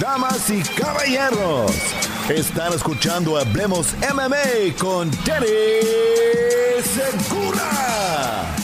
Damas y caballeros, están escuchando Hablemos MMA con Danny Segura.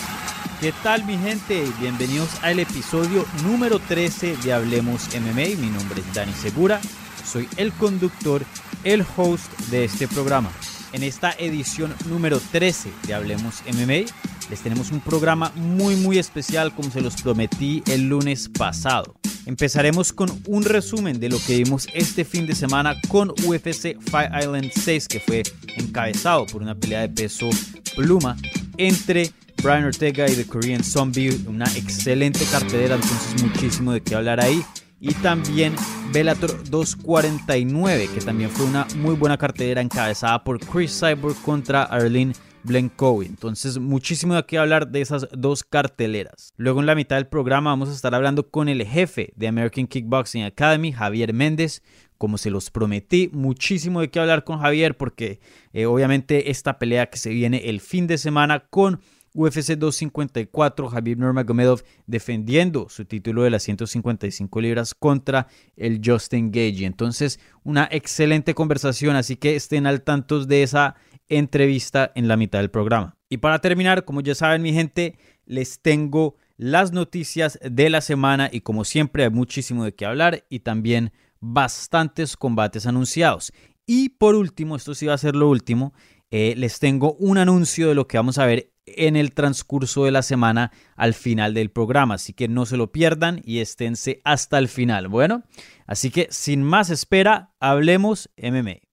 ¿Qué tal mi gente? Bienvenidos al episodio número 13 de Hablemos MMA. Mi nombre es Dani Segura, soy el conductor, el host de este programa. En esta edición número 13 de Hablemos MMA les tenemos un programa muy muy especial como se los prometí el lunes pasado. Empezaremos con un resumen de lo que vimos este fin de semana con UFC Fight Island 6 que fue encabezado por una pelea de peso pluma entre Brian Ortega y The Korean Zombie, una excelente cartelera, entonces muchísimo de qué hablar ahí. Y también Bellator 249, que también fue una muy buena cartelera encabezada por Chris Cyborg contra Arlene Blenkowi. Entonces, muchísimo de qué hablar de esas dos carteleras. Luego, en la mitad del programa, vamos a estar hablando con el jefe de American Kickboxing Academy, Javier Méndez. Como se los prometí, muchísimo de qué hablar con Javier, porque eh, obviamente esta pelea que se viene el fin de semana con UFC 254, Javier Nurmagomedov defendiendo su título de las 155 libras contra el Justin Gage. Entonces, una excelente conversación, así que estén al tanto de esa entrevista en la mitad del programa. Y para terminar, como ya saben mi gente, les tengo las noticias de la semana y como siempre hay muchísimo de qué hablar y también bastantes combates anunciados. Y por último, esto sí va a ser lo último, eh, les tengo un anuncio de lo que vamos a ver en el transcurso de la semana al final del programa, así que no se lo pierdan y esténse hasta el final. Bueno, así que sin más espera, hablemos MMA.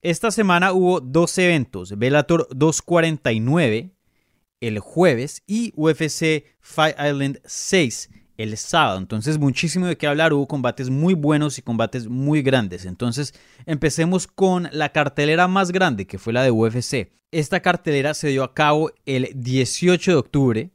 Esta semana hubo dos eventos, Bellator 249 el jueves y UFC Fight Island 6 el sábado. Entonces, muchísimo de qué hablar. Hubo combates muy buenos y combates muy grandes. Entonces, empecemos con la cartelera más grande, que fue la de UFC. Esta cartelera se dio a cabo el 18 de octubre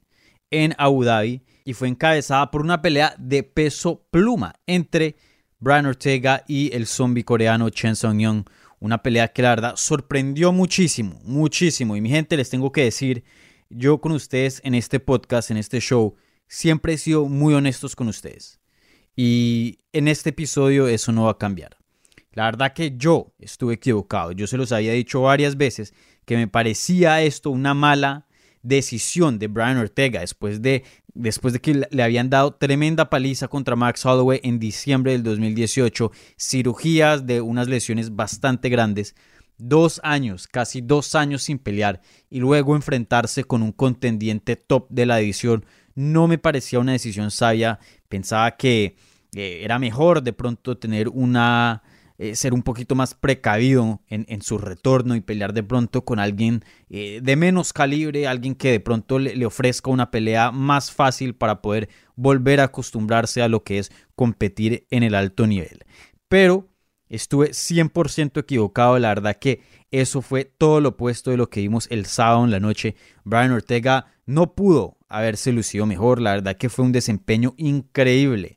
en Abu Dhabi y fue encabezada por una pelea de peso pluma entre Brian Ortega y el zombie coreano Chen Song-young una pelea que la verdad sorprendió muchísimo, muchísimo. Y mi gente, les tengo que decir, yo con ustedes en este podcast, en este show, siempre he sido muy honestos con ustedes. Y en este episodio eso no va a cambiar. La verdad que yo estuve equivocado. Yo se los había dicho varias veces que me parecía esto una mala decisión de Brian Ortega después de, después de que le habían dado tremenda paliza contra Max Holloway en diciembre del 2018, cirugías de unas lesiones bastante grandes, dos años, casi dos años sin pelear y luego enfrentarse con un contendiente top de la división no me parecía una decisión sabia. Pensaba que eh, era mejor de pronto tener una eh, ser un poquito más precavido en, su retorno y pelear de pronto con alguien eh, de menos calibre, alguien que de pronto le, ofrezca una pelea más fácil para poder volver a acostumbrarse a lo que es competir en el alto nivel. Pero estuve 100% equivocado, la verdad que eso fue todo lo opuesto de lo que vimos el sábado en la noche. Brian Ortega no pudo haberse lucido mejor, la verdad que fue un desempeño increíble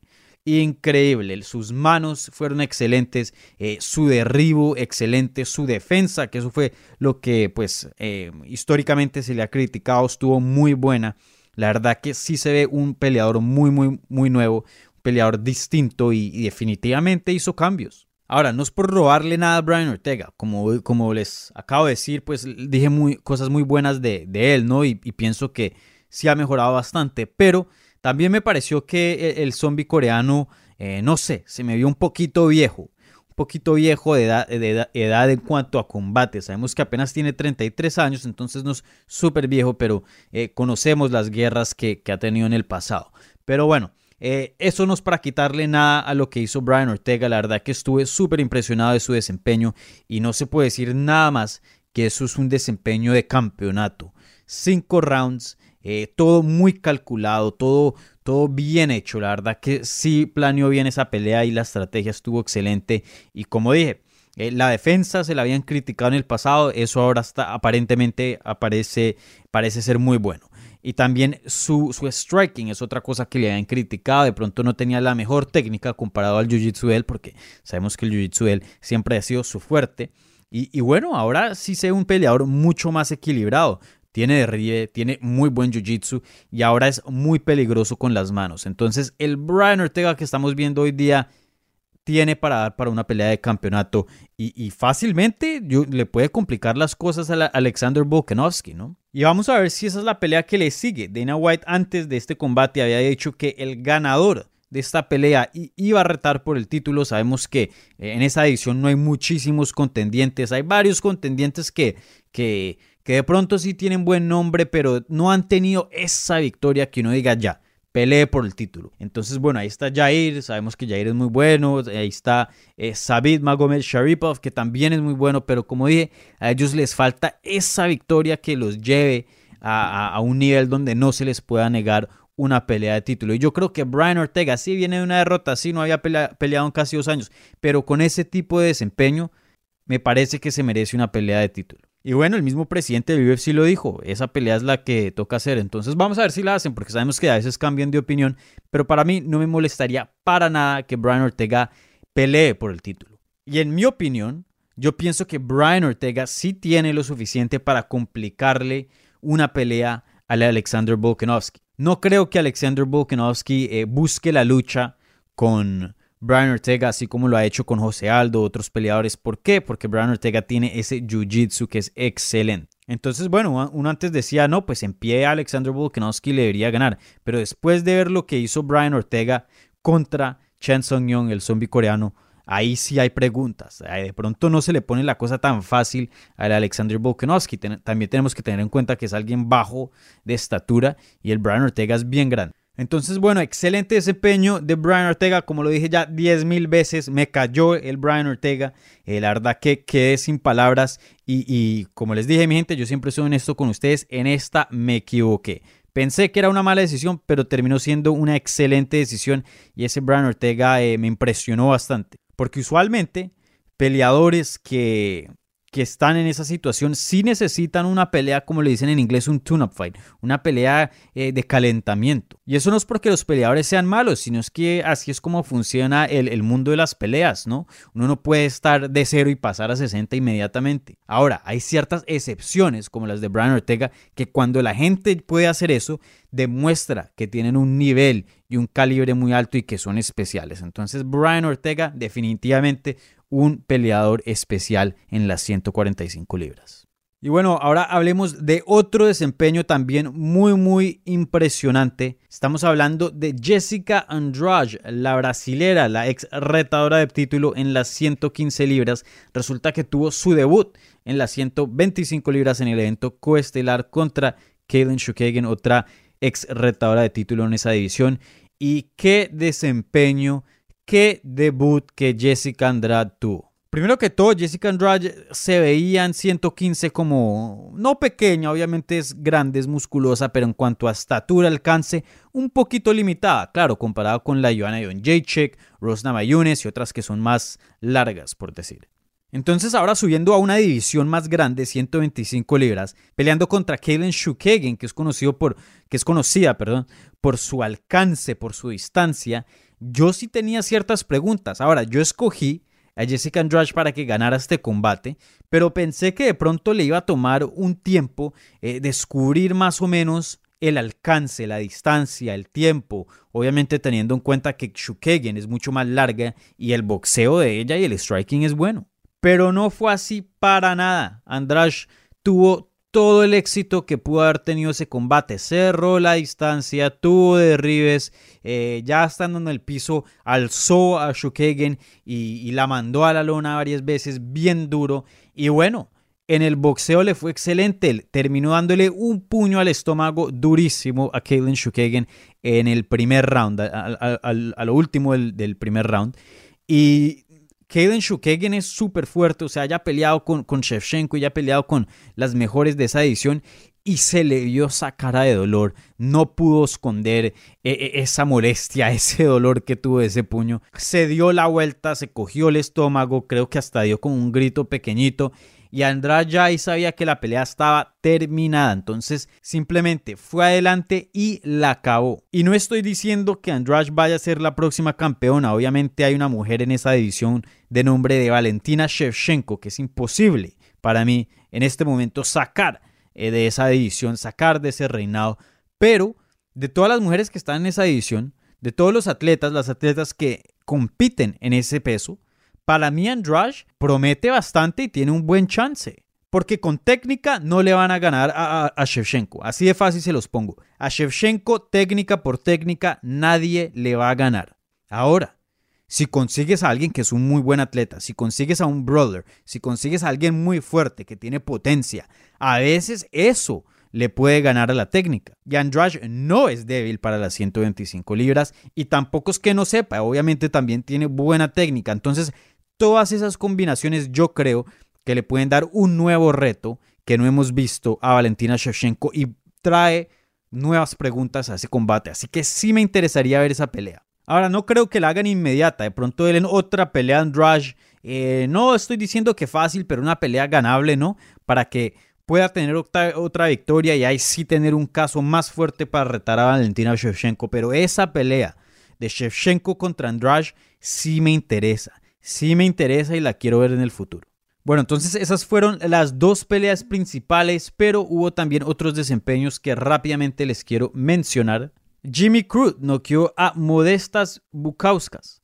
increíble. Sus manos fueron excelentes, eh, su derribo excelente, su defensa, que eso fue lo que pues eh, históricamente se le ha criticado, estuvo muy buena. La verdad que sí se ve un peleador muy, muy, muy nuevo, un peleador distinto y, definitivamente hizo cambios. Ahora, no es por robarle nada a Brian Ortega, como, como les acabo de decir, pues dije muy, cosas muy buenas de, él, ¿no? Y, y pienso que sí ha mejorado bastante, pero también me pareció que e, el zombie coreano, eh, no sé, se me vio un poquito viejo. Un poquito viejo de edad, de en cuanto a combate. Sabemos que apenas tiene 33 años, entonces no es súper viejo, pero eh, conocemos las guerras que, ha tenido en el pasado. Pero bueno, eh, eso no es para quitarle nada a lo que hizo Brian Ortega. La verdad que estuve súper impresionado de su desempeño y no se puede decir nada más que eso es un desempeño de campeonato. Cinco rounds, eh, todo muy calculado, todo, todo bien hecho. La verdad que sí planeó bien esa pelea y la estrategia estuvo excelente. Y como dije, eh, la defensa se la habían criticado en el pasado, eso ahora está, aparentemente aparece, parece ser muy bueno. Y también su, su, striking es otra cosa que le habían criticado. De pronto no tenía la mejor técnica comparado al jiu-jitsu de él, porque sabemos que el jiu-jitsu de él siempre ha sido su fuerte. Y, y bueno, ahora sí se ve un peleador mucho más equilibrado. Tiene derribe, tiene muy buen jiu-jitsu y ahora es muy peligroso con las manos. Entonces, el Brian Ortega que estamos viendo hoy día tiene para dar para una pelea de campeonato y, fácilmente le puede complicar las cosas a Alexander Volkanovski, ¿no? Y vamos a ver si esa es la pelea que le sigue. Dana White antes de este combate había dicho que el ganador de esta pelea iba a retar por el título. Sabemos que eh, en esa edición no hay muchísimos contendientes, hay varios contendientes que, que, que de pronto sí tienen buen nombre, pero no han tenido esa victoria que uno diga ya pelee por el título. Entonces, bueno, ahí está Jair, sabemos que Jair es muy bueno, ahí está eh, Sabid Magomed Sharipov, que también es muy bueno, pero como dije, a ellos les falta esa victoria que los lleve a, un nivel donde no se les pueda negar una pelea de título. Y yo creo que Brian Ortega sí viene de una derrota, sí no había peleado en casi dos años, pero con ese tipo de desempeño me parece que se merece una pelea de título. Y bueno, el mismo presidente del UFC lo dijo, esa pelea es la que toca hacer, entonces vamos a ver si la hacen, porque sabemos que a veces cambian de opinión, pero para mí no me molestaría para nada que Brian Ortega pelee por el título. Y en mi opinión, yo pienso que Brian Ortega sí tiene lo suficiente para complicarle una pelea a Alexander Volkanovski. No creo que Alexander Volkanovski eh, busque la lucha con Brian Ortega, así como lo ha hecho con José Aldo, otros peleadores. ¿Por qué? Porque Brian Ortega tiene ese jiu-jitsu que es excelente. Entonces, bueno, uno antes decía, no, pues en pie Alexander Volkanovski le debería ganar. Pero después de ver lo que hizo Brian Ortega contra Chen Song-yong, el zombie coreano, ahí sí hay preguntas. De pronto no se le pone la cosa tan fácil al Alexander Volkanovski. También tenemos que tener en cuenta que es alguien bajo de estatura y el Brian Ortega es bien grande. Entonces, bueno, excelente desempeño de Brian Ortega. Como lo dije ya 10 mil veces, me cayó el Brian Ortega. Eh, la verdad que quedé sin palabras. Y, como les dije, mi gente, yo siempre soy honesto con ustedes. En esta me equivoqué. Pensé que era una mala decisión, pero terminó siendo una excelente decisión. Y ese Brian Ortega eh, me impresionó bastante. Porque usualmente peleadores que que están en esa situación sí necesitan una pelea, como le dicen en inglés, un tune-up fight, una pelea eh, de calentamiento. Y eso no es porque los peleadores sean malos, sino es que así es como funciona el, el, mundo de las peleas, ¿no? Uno no puede estar de cero y pasar a 60 inmediatamente. Ahora, hay ciertas excepciones, como las de Brian Ortega, que cuando la gente puede hacer eso, demuestra que tienen un nivel y un calibre muy alto y que son especiales. Entonces, Brian Ortega definitivamente un peleador especial en las 145 libras. Y bueno, ahora hablemos de otro desempeño también muy muy impresionante. Estamos hablando de Jessica Andrade, la brasilera, la ex retadora de título en las 115 libras. Resulta que tuvo su debut en las 125 libras en el evento coestelar contra Kaylin Shukagan, otra ex retadora de título en esa división. Y qué desempeño qué debut que Jessica Andrade tuvo. Primero que todo, Jessica Andrade se veía en 115 como, no pequeña, obviamente es grande, es musculosa, pero en cuanto a estatura, alcance, un poquito limitada, claro, comparado con la Joanna Jacek, Rosna Mayunes y otras que son más largas, por decir. Entonces ahora subiendo a una división más grande, 125 libras, peleando contra Kaylin Shukagan, que es conocido por, que es conocida, perdón, por su alcance, por su distancia, yo sí tenía ciertas preguntas. Ahora, yo escogí a Jessica Andrade para que ganara este combate, pero pensé que de pronto le iba a tomar un tiempo eh, descubrir más o menos el alcance, la distancia, el tiempo, obviamente teniendo en cuenta que Shukagen es mucho más larga y el boxeo de ella y el striking es bueno. Pero no fue así para nada. Andrade tuvo todo el éxito que pudo haber tenido ese combate. Cerró la distancia, tuvo derribes, eh, ya estando en el piso, alzó a Shukagen y, la mandó a la lona varias veces, bien duro. Y bueno, en el boxeo le fue excelente. Terminó dándole un puño al estómago durísimo a Kaylin Shukagen en el primer round, a, lo último del primer round. Y Kaden Shukagen es súper fuerte, o sea, ya ha peleado con, con Shevchenko, ya ha peleado con las mejores de esa edición. y se le vio esa cara de dolor. No pudo esconder eh, eh, esa molestia, ese dolor que tuvo ese puño. Se dio la vuelta, se cogió el estómago, creo que hasta dio como un grito pequeñito. Y Andrade ya ahí sabía que la pelea estaba terminada. Entonces simplemente fue adelante y la acabó. Y no estoy diciendo que Andrade vaya a ser la próxima campeona. Obviamente hay una mujer en esa división de nombre de Valentina Shevchenko, que es imposible para mí en este momento sacar eh, de esa división, sacar de ese reinado. Pero de todas las mujeres que están en esa división, de todos los atletas, las atletas que compiten en ese peso, para mí Andrade promete bastante y tiene un buen chance. Porque con técnica no le van a ganar a, Shevchenko. Así de fácil se los pongo. A Shevchenko, técnica por técnica, nadie le va a ganar. Ahora, si consigues a alguien que es un muy buen atleta, si consigues a un brother, si consigues a alguien muy fuerte que tiene potencia, a veces eso le puede ganar a la técnica. Y Andrade no es débil para las 125 libras y tampoco es que no sepa, obviamente también tiene buena técnica. Entonces, todas esas combinaciones yo creo que le pueden dar un nuevo reto que no hemos visto a Valentina Shevchenko y trae nuevas preguntas a ese combate. Así que sí me interesaría ver esa pelea. Ahora, no creo que la hagan inmediata. De pronto él en otra pelea Andrade. Eh, no estoy diciendo que fácil, pero una pelea ganable, ¿no? Para que pueda tener otra, otra, victoria y ahí sí tener un caso más fuerte para retar a Valentina Shevchenko. Pero esa pelea de Shevchenko contra Andrade sí me interesa. Sí me interesa y la quiero ver en el futuro. Bueno, entonces esas fueron las dos peleas principales, pero hubo también otros desempeños que rápidamente les quiero mencionar. Jimmy Cruz noqueó a Modestas Bukauskas.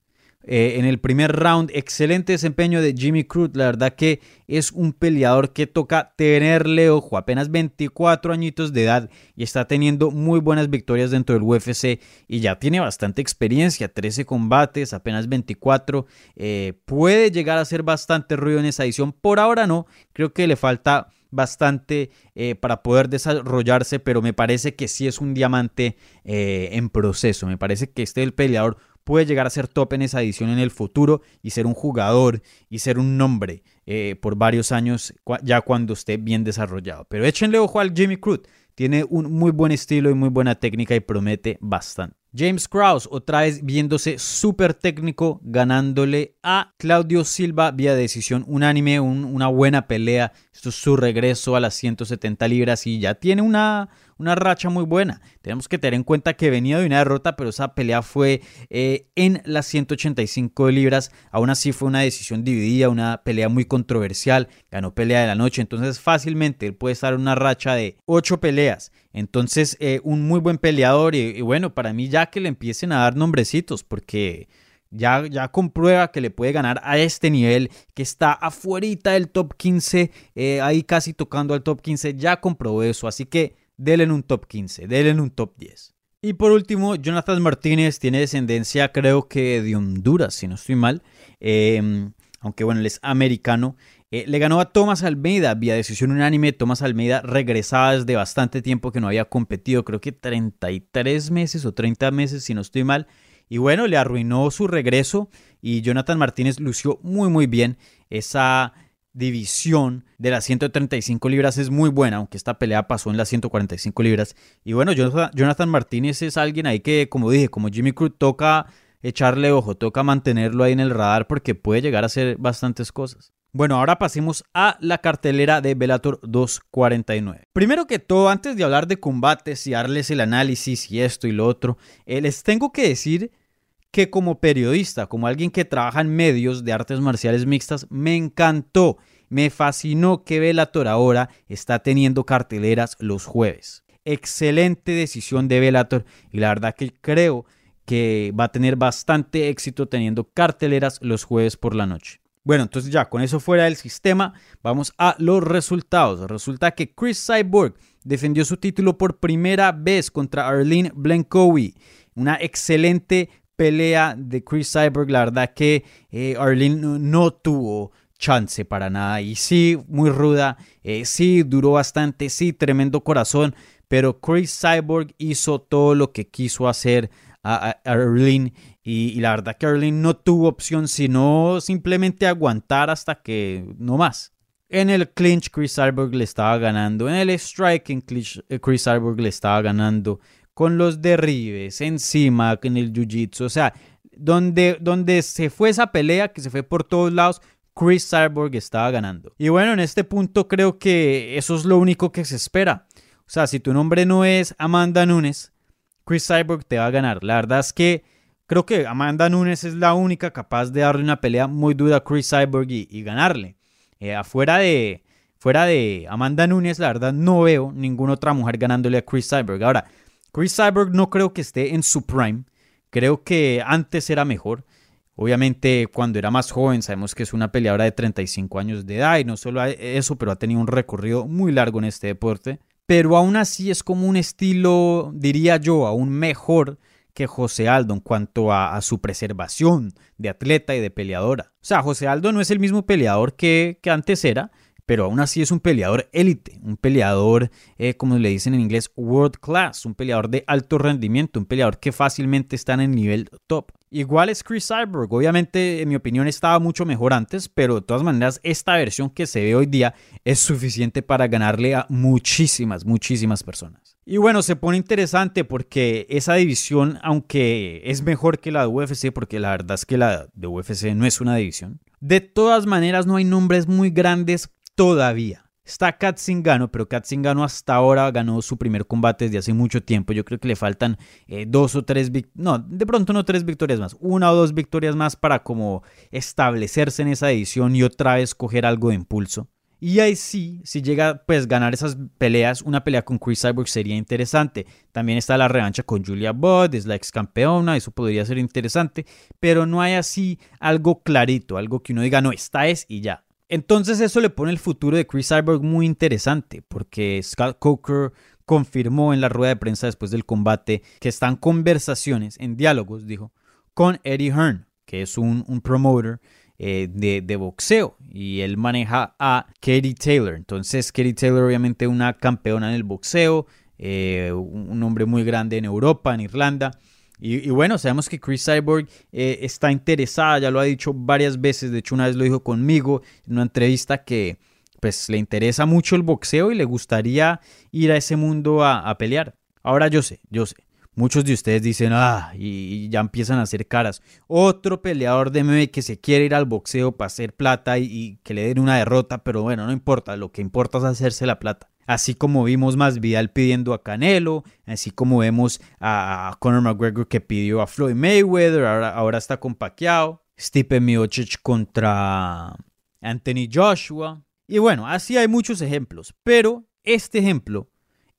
Eh, en el primer round, excelente desempeño de Jimmy Cruz. La verdad que es un peleador que toca tenerle ojo. Apenas 24 añitos de edad y está teniendo muy buenas victorias dentro del UFC y ya tiene bastante experiencia. 13 combates, apenas 24. Eh, puede llegar a hacer bastante ruido en esa edición. Por ahora no. Creo que le falta bastante eh, para poder desarrollarse, pero me parece que sí es un diamante en proceso. Me parece que este el peleador puede llegar a ser top en esa edición en el futuro y ser un jugador y ser un nombre eh, por varios años ya cuando esté bien desarrollado. Pero échenle ojo al Jimmy Cruz. Tiene un muy buen estilo y muy buena técnica y promete bastante. James Krause, otra vez viéndose súper técnico, ganándole a Claudio Silva vía decisión unánime, una buena pelea. Esto es su regreso a las 170 libras y ya tiene una, una racha muy buena. Tenemos que tener en cuenta que venía de una derrota, pero esa pelea fue eh, en las 185 libras. Aún así fue una decisión dividida, una pelea muy controversial. Ganó pelea de la noche, entonces fácilmente él puede estar en una racha de 8 peleas. Entonces, eh, un muy buen peleador y, bueno, para mí ya que le empiecen a dar nombrecitos, porque ya, ya comprueba que le puede ganar a este nivel, que está afuera del top 15, eh, ahí casi tocando al top 15, ya comprobó eso, así que denle en un top 15, denle en un top 10. Y por último, Jonathan Martínez tiene descendencia, creo que de Honduras, si no estoy mal. Em, aunque bueno, él es americano. Eh, le ganó a Thomas Almeida vía decisión unánime. Thomas Almeida regresaba desde bastante tiempo que no había competido, creo que 33 meses o 30 meses, si no estoy mal. Y bueno, le arruinó su regreso y Jonathan Martínez lució muy muy bien. Esa división de las 135 libras es muy buena, aunque esta pelea pasó en las 145 libras. Y bueno, Jonathan Martínez es alguien ahí que, como dije, como Jimmy Cruz, toca echarle ojo, toca mantenerlo ahí en el radar porque puede llegar a hacer bastantes cosas. Bueno, ahora pasemos a la cartelera de Bellator 249. Primero que todo, antes de hablar de combates y darles el análisis y esto y lo otro, eh, les tengo que decir que como periodista, como alguien que trabaja en medios de artes marciales mixtas, me encantó, me fascinó que Bellator ahora está teniendo carteleras los jueves. Excelente decisión de Bellator y la verdad que creo que va a tener bastante éxito teniendo carteleras los jueves por la noche. Bueno, entonces ya con eso fuera del sistema, vamos a los resultados. Resulta que Chris Cyborg defendió su título por primera vez contra Arlene Blankowi. Una excelente pelea de Chris Cyborg. La verdad que eh, Arlene no, tuvo chance para nada. Y sí, muy ruda. Eh, sí, duró bastante. Sí, tremendo corazón. Pero Chris Cyborg hizo todo lo que quiso hacer a, Arlene. Y, la verdad que Arlene no tuvo opción sino simplemente aguantar hasta que no más. En el clinch Chris Cyborg le estaba ganando, en el striking eh, Chris Cyborg le estaba ganando, con los derribes, encima, en el jiu-jitsu, o sea, donde, donde se fue esa pelea, que se fue por todos lados, Chris Cyborg estaba ganando. Y bueno, en este punto creo que eso es lo único que se espera. O sea, si tu nombre no es Amanda Nunes, Chris Cyborg te va a ganar. La verdad es que creo que Amanda Nunes es la única capaz de darle una pelea muy dura a Chris Cyborg y, ganarle. Eh, afuera de, fuera de Amanda Nunes, la verdad no veo ninguna otra mujer ganándole a Chris Cyborg. Ahora, Chris Cyborg no creo que esté en su prime. Creo que antes era mejor. Obviamente, cuando era más joven, sabemos que es una peleadora de 35 años de edad y no solo eso, pero ha tenido un recorrido muy largo en este deporte. Pero aún así es como un estilo, diría yo, aún mejor que José Aldo en cuanto a, su preservación de atleta y de peleadora. O sea, José Aldo no es el mismo peleador que, que antes era, pero aún así es un peleador élite, un peleador, eh, como le dicen en inglés, world class, un peleador de alto rendimiento, un peleador que fácilmente está en el nivel top. Igual es Chris Cyborg, obviamente en mi opinión estaba mucho mejor antes, pero de todas maneras esta versión que se ve hoy día es suficiente para ganarle a muchísimas, muchísimas personas. Y bueno, se pone interesante porque esa división, aunque es mejor que la de UFC, porque la verdad es que la de UFC no es una división, de todas maneras no hay nombres muy grandes todavía. Está Kat Zingano, pero Kat Zingano hasta ahora ganó su primer combate desde hace mucho tiempo. Yo creo que le faltan eh, dos o tres, no, de pronto no tres victorias más, una o dos victorias más para como establecerse en esa edición y otra vez coger algo de impulso. Y ahí sí, si llega pues ganar esas peleas, una pelea con Chris Cyborg sería interesante. También está la revancha con Julia Budd, es la ex campeona, eso podría ser interesante, pero no hay así algo clarito, algo que uno diga, no, esta es y ya. Entonces eso le pone el futuro de Chris Cyborg muy interesante, porque Scott Coker confirmó en la rueda de prensa después del combate que están conversaciones, en diálogos, dijo, con Eddie Hearn, que es un, promoter eh, de, boxeo, y él maneja a Katie Taylor. Entonces, Katie Taylor, obviamente, una campeona en el boxeo, eh, un hombre muy grande en Europa, en Irlanda. Y, bueno, sabemos que Chris Cyborg eh, está interesada, ya lo ha dicho varias veces, de hecho una vez lo dijo conmigo en una entrevista que pues le interesa mucho el boxeo y le gustaría ir a ese mundo a, pelear. Ahora yo sé, yo sé, muchos de ustedes dicen, ah, y, ya empiezan a hacer caras. Otro peleador de MMA que se quiere ir al boxeo para hacer plata y que le den una derrota, pero bueno, no importa, lo que importa es hacerse la plata. Así como vimos más Vidal pidiendo a Canelo, así como vemos a Conor McGregor que pidió a Floyd Mayweather, ahora, está con Pacquiao, Stipe Miocic contra Anthony Joshua. Y bueno, así hay muchos ejemplos, pero este ejemplo,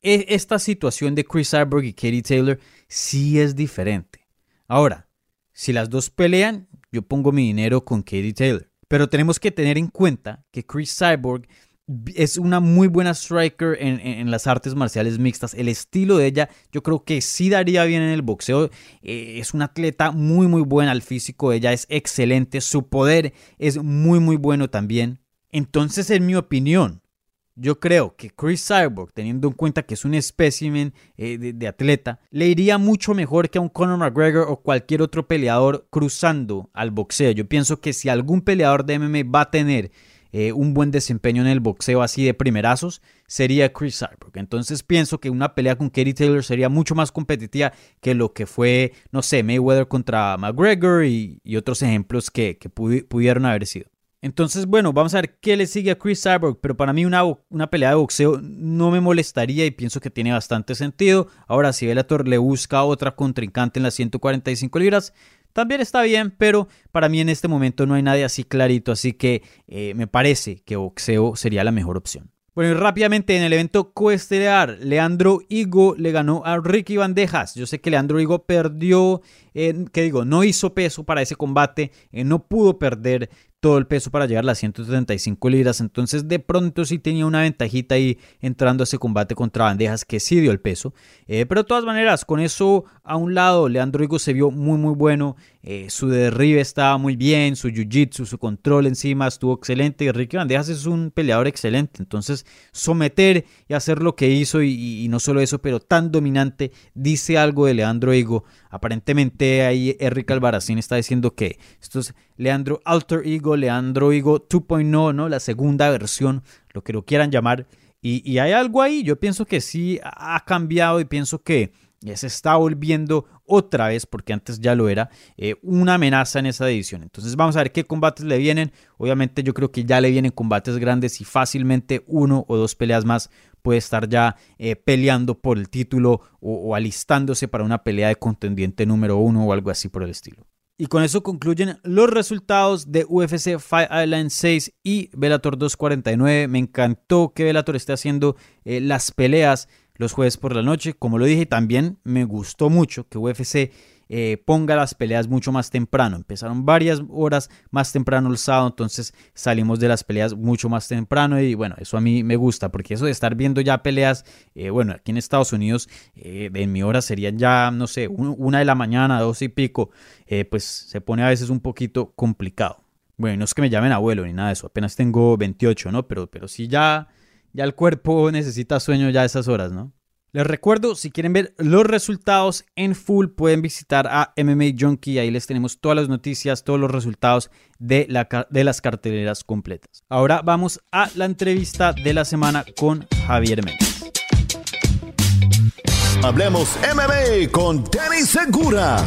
e, esta situación de Chris Cyborg y Katie Taylor sí es diferente. Ahora, si las dos pelean, yo pongo mi dinero con Katie Taylor. Pero tenemos que tener en cuenta que Chris Cyborg es una muy buena striker en, las artes marciales mixtas. El estilo de ella yo creo que sí daría bien en el boxeo. Eh, es una atleta muy muy buena. El físico de ella es excelente. Su poder es muy muy bueno también. Entonces en mi opinión, yo creo que Chris Cyborg, teniendo en cuenta que es un espécimen eh, de, de, atleta, le iría mucho mejor que a un Conor McGregor o cualquier otro peleador cruzando al boxeo. Yo pienso que si algún peleador de MMA va a tener eh, un buen desempeño en el boxeo así de primerazos sería Chris Cyborg. Entonces pienso que una pelea con Katie Taylor sería mucho más competitiva que lo que fue, no sé, Mayweather contra McGregor y, otros ejemplos que, pudieron haber sido. Entonces, bueno, vamos a ver qué le sigue a Chris Cyborg, pero para mí una, una, pelea de boxeo no me molestaría y pienso que tiene bastante sentido. Ahora, si Bellator le busca otra contrincante en las 145 libras, también está bien, pero para mí en este momento no hay nadie así clarito, así que eh, me parece que boxeo sería la mejor opción. Bueno, y rápidamente en el evento coestelar, Leandro Higo le ganó a Ricky Bandejas. Yo sé que Leandro Higo perdió, eh, ¿qué digo? No hizo peso para ese combate, eh, no pudo perder todo el peso para llegar a las 135 libras. Entonces, de pronto sí tenía una ventajita ahí entrando a ese combate contra bandejas que sí dio el peso. Eh, pero de todas maneras, con eso a un lado, Leandro Higo se vio muy, muy bueno. Eh, su derribe estaba muy bien, su jiu-jitsu, su control encima estuvo excelente. Y Ricky Bandejas es un peleador excelente. Entonces, someter y hacer lo que hizo, y, no solo eso, pero tan dominante, dice algo de Leandro Higo. Aparentemente ahí Eric Albaracín está diciendo que esto es Leandro Alter Ego Leandro Higo 2.0, ¿no? La segunda versión, lo que lo quieran llamar. Y, y hay algo ahí, yo pienso que sí ha cambiado y pienso que se está volviendo otra vez, porque antes ya lo era, eh, una amenaza en esa división. Entonces vamos a ver qué combates le vienen. Obviamente yo creo que ya le vienen combates grandes y fácilmente uno o dos peleas más puede estar ya eh, peleando por el título o, alistándose para una pelea de contendiente número uno o algo así por el estilo. Y con eso concluyen los resultados de UFC Fight Island 6 y Bellator 249. Me encantó que Bellator esté haciendo eh, las peleas los jueves por la noche. Como lo dije, también me gustó mucho que UFC eh, ponga las peleas mucho más temprano. Empezaron varias horas más temprano el sábado, entonces salimos de las peleas mucho más temprano y bueno, eso a mí me gusta porque eso de estar viendo ya peleas, eh, bueno, aquí en Estados Unidos eh, en mi hora serían ya, no sé, una de la mañana, dos y pico, pues se pone a veces un poquito complicado. Bueno, no es que me llamen abuelo ni nada de eso, apenas tengo 28, ¿no? Pero, pero sí ya ya el cuerpo necesita sueño ya a esas horas, ¿no? Les recuerdo, si quieren ver los resultados en full, pueden visitar a MMA Junkie. Ahí les tenemos todas las noticias, todos los resultados de, la, de las carteleras completas. Ahora vamos a la entrevista de la semana con Javier Méndez. Hablemos MMA con Danny Segura.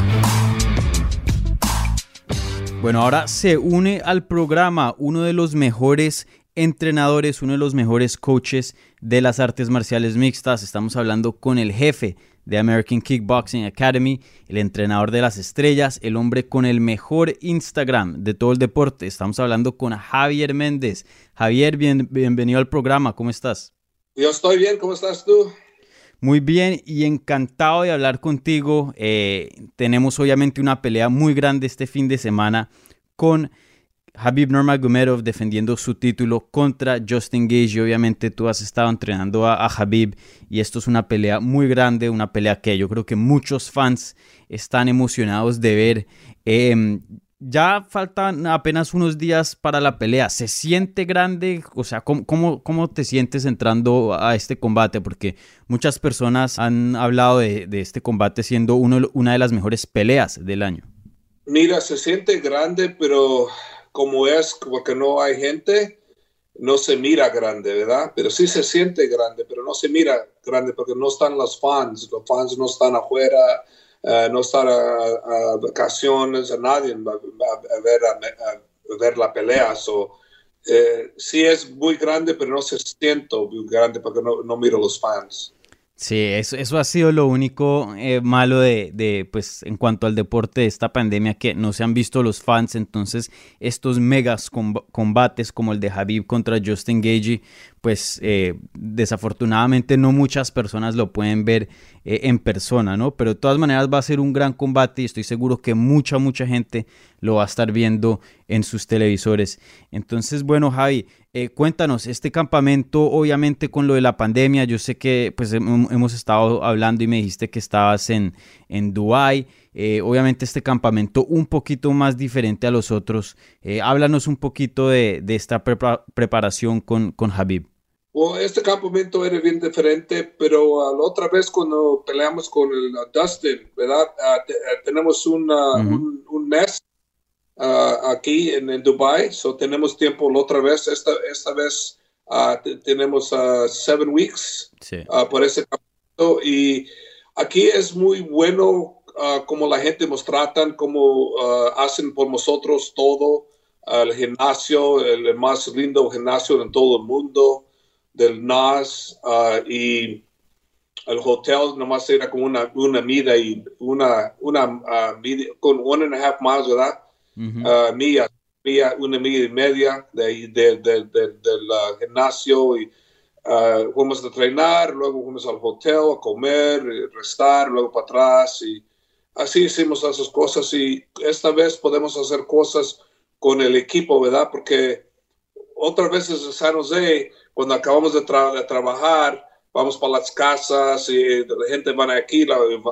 Bueno, ahora se une al programa uno de los mejores entrenadores, uno de los mejores coaches de las artes marciales mixtas. Estamos hablando con el jefe de American Kickboxing Academy, el entrenador de las estrellas, el hombre con el mejor Instagram de todo el deporte. Estamos hablando con Javier Méndez. Javier, bienvenido al programa, ¿cómo estás? Yo estoy bien, ¿cómo estás tú? Muy bien y encantado de hablar contigo. Eh, tenemos obviamente una pelea muy grande este fin de semana con Habib Nurmagomedov defendiendo su título contra Justin Gage. obviamente tú has estado entrenando a, Habib y esto es una pelea muy grande, una pelea que yo creo que muchos fans están emocionados de ver. Em, ya faltan apenas unos días para la pelea. ¿Se siente grande? O sea, ¿cómo, cómo, te sientes entrando a este combate? Porque muchas personas han hablado de, este combate siendo uno, una de las mejores peleas del año. Mira, se siente grande, pero como es, porque no hay gente, no se mira grande, ¿verdad? Pero sí se siente grande, pero no se mira grande porque no están los fans, los fans no están afuera, eh, no están a, vacaciones, a nadie va, a, ver, a, ver la pelea. So, eh, sí es muy grande, pero no se siente muy grande porque no, no miro los fans. Sí, eso, eso ha sido lo único eh, malo de, de, pues, en cuanto al deporte de esta pandemia, que no se han visto los fans, entonces estos megas combates como el de Habib contra Justin Gagey, pues eh, desafortunadamente no muchas personas lo pueden ver eh, en persona, ¿no? Pero de todas maneras va a ser un gran combate y estoy seguro que mucha, mucha gente lo va a estar viendo en sus televisores. Entonces, bueno, Javi, eh, cuéntanos, este campamento, obviamente con lo de la pandemia, yo sé que pues hemos estado hablando y me dijiste que estabas en, en Dubái. Obviamente este campamento un poquito más diferente a los otros. háblanos un poquito de, esta preparación con, con Habib este campamento era bien diferente, pero la otra vez cuando peleamos con el Dustin, ¿verdad? Eh, tenemos un, un, mes ah, aquí en, en, Dubai, so tenemos tiempo la otra vez. Esta, esta vez tenemos seven weeks por ese campamento y aquí es muy bueno como la gente nos tratan, como hacen por nosotros todo. el gimnasio, el más lindo gimnasio en todo el mundo del NAS uh, y el hotel nomás era como una, una mida y una, una uh, con one and a half miles, ¿verdad? Uh, milla, milla, una milla y media de, de, de, del gimnasio y fuimos a entrenar, luego fuimos al hotel a comer, restar, luego para atrás y así hicimos esas cosas y esta vez podemos hacer cosas con el equipo, ¿verdad? Porque otras veces en San José cuando acabamos de, trabajar, vamos para las casas y la gente van aquí,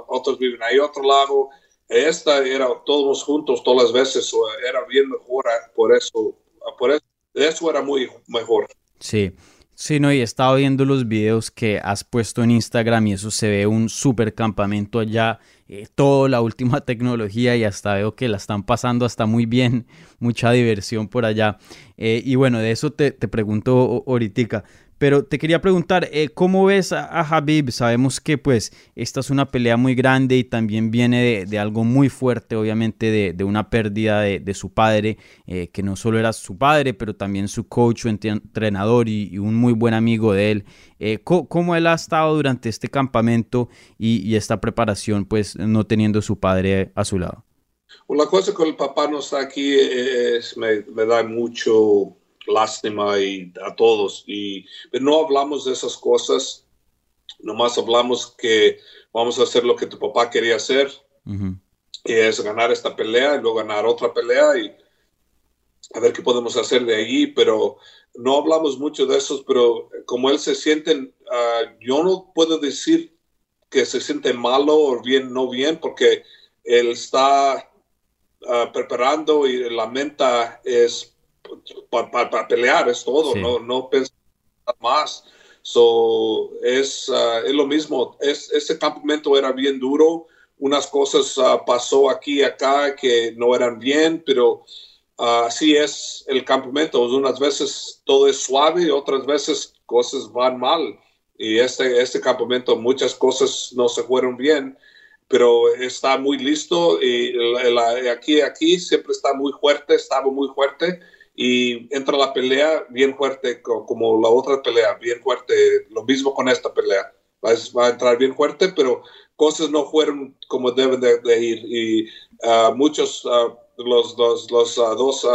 otros viven ahí otro lado. Esta era todos juntos todas las veces, era bien mejor por eso, por eso, eso era muy mejor. Sí. Sí, no, y he estado viendo los videos que has puesto en Instagram y eso se ve un super campamento allá eh, toda la última tecnología y hasta veo que la están pasando hasta muy bien, mucha diversión por allá. Eh, y bueno, de eso te, te pregunto ahorita. Pero te quería preguntar, eh, ¿cómo ves a, Habib? Sabemos que pues esta es una pelea muy grande y también viene de, algo muy fuerte, obviamente de, una pérdida de, su padre, eh, que no solo era su padre, pero también su coach, entrenador y, un muy buen amigo de él. Eh, ¿cómo, él ha estado durante este campamento y, esta preparación, pues no teniendo su padre a su lado? Una cosa con el papá no está aquí me da mucho lástima y a todos. Y no hablamos de esas cosas, nomás hablamos que vamos a hacer lo que tu papá quería hacer, es ganar esta pelea y luego ganar otra pelea y a ver qué podemos hacer de allí, pero no hablamos mucho de eso, pero como él se siente, ah, yo no puedo decir que se siente malo o bien, no bien, porque él está ah, preparando y la meta es para, pelear, es todo, no, no pensar más. So, es, uh, es lo mismo, es, ese campamento era bien duro, unas cosas uh, pasó aquí y acá que no eran bien, pero uh, así es el campamento. Unas veces todo es suave, otras veces cosas van mal. Y este, este campamento muchas cosas no se fueron bien, pero está muy listo y aquí, aquí siempre está muy fuerte, estaba muy fuerte y entra la pelea bien fuerte como la otra pelea, bien fuerte, lo mismo con esta pelea. Va, a entrar bien fuerte, pero cosas no fueron como deben de, ir. Y uh, muchos, uh, los, los, los uh, dos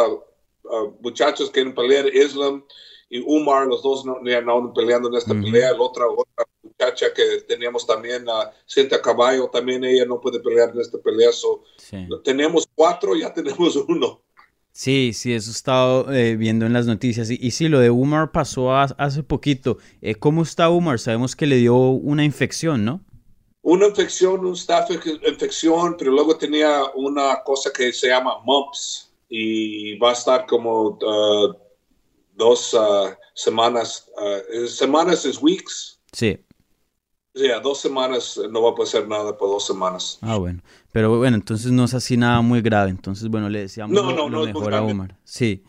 muchachos que quieren pelear, Islam y Umar, los dos no, no peleando en esta pelea. La otra, otra muchacha que teníamos también, a Cinta Caballo, también ella no puede pelear en esta pelea. So, Tenemos cuatro, ya tenemos uno. Sí, sí, eso he estado eh, viendo en las noticias. Y, sí, lo de Umar pasó hace poquito. Eh, ¿Cómo está Umar? Sabemos que le dio una infección, ¿no? Una infección, un staff infección, pero luego tenía una cosa que se llama mumps y va a estar como uh, dos uh, semanas. Uh, semanas es weeks. Sí. Sí, a dos semanas no va a pasar nada por dos semanas. Ah, bueno. Pero bueno, entonces no es así nada muy grave. Entonces, bueno, le decíamos lo, mejor a Omar. Sí.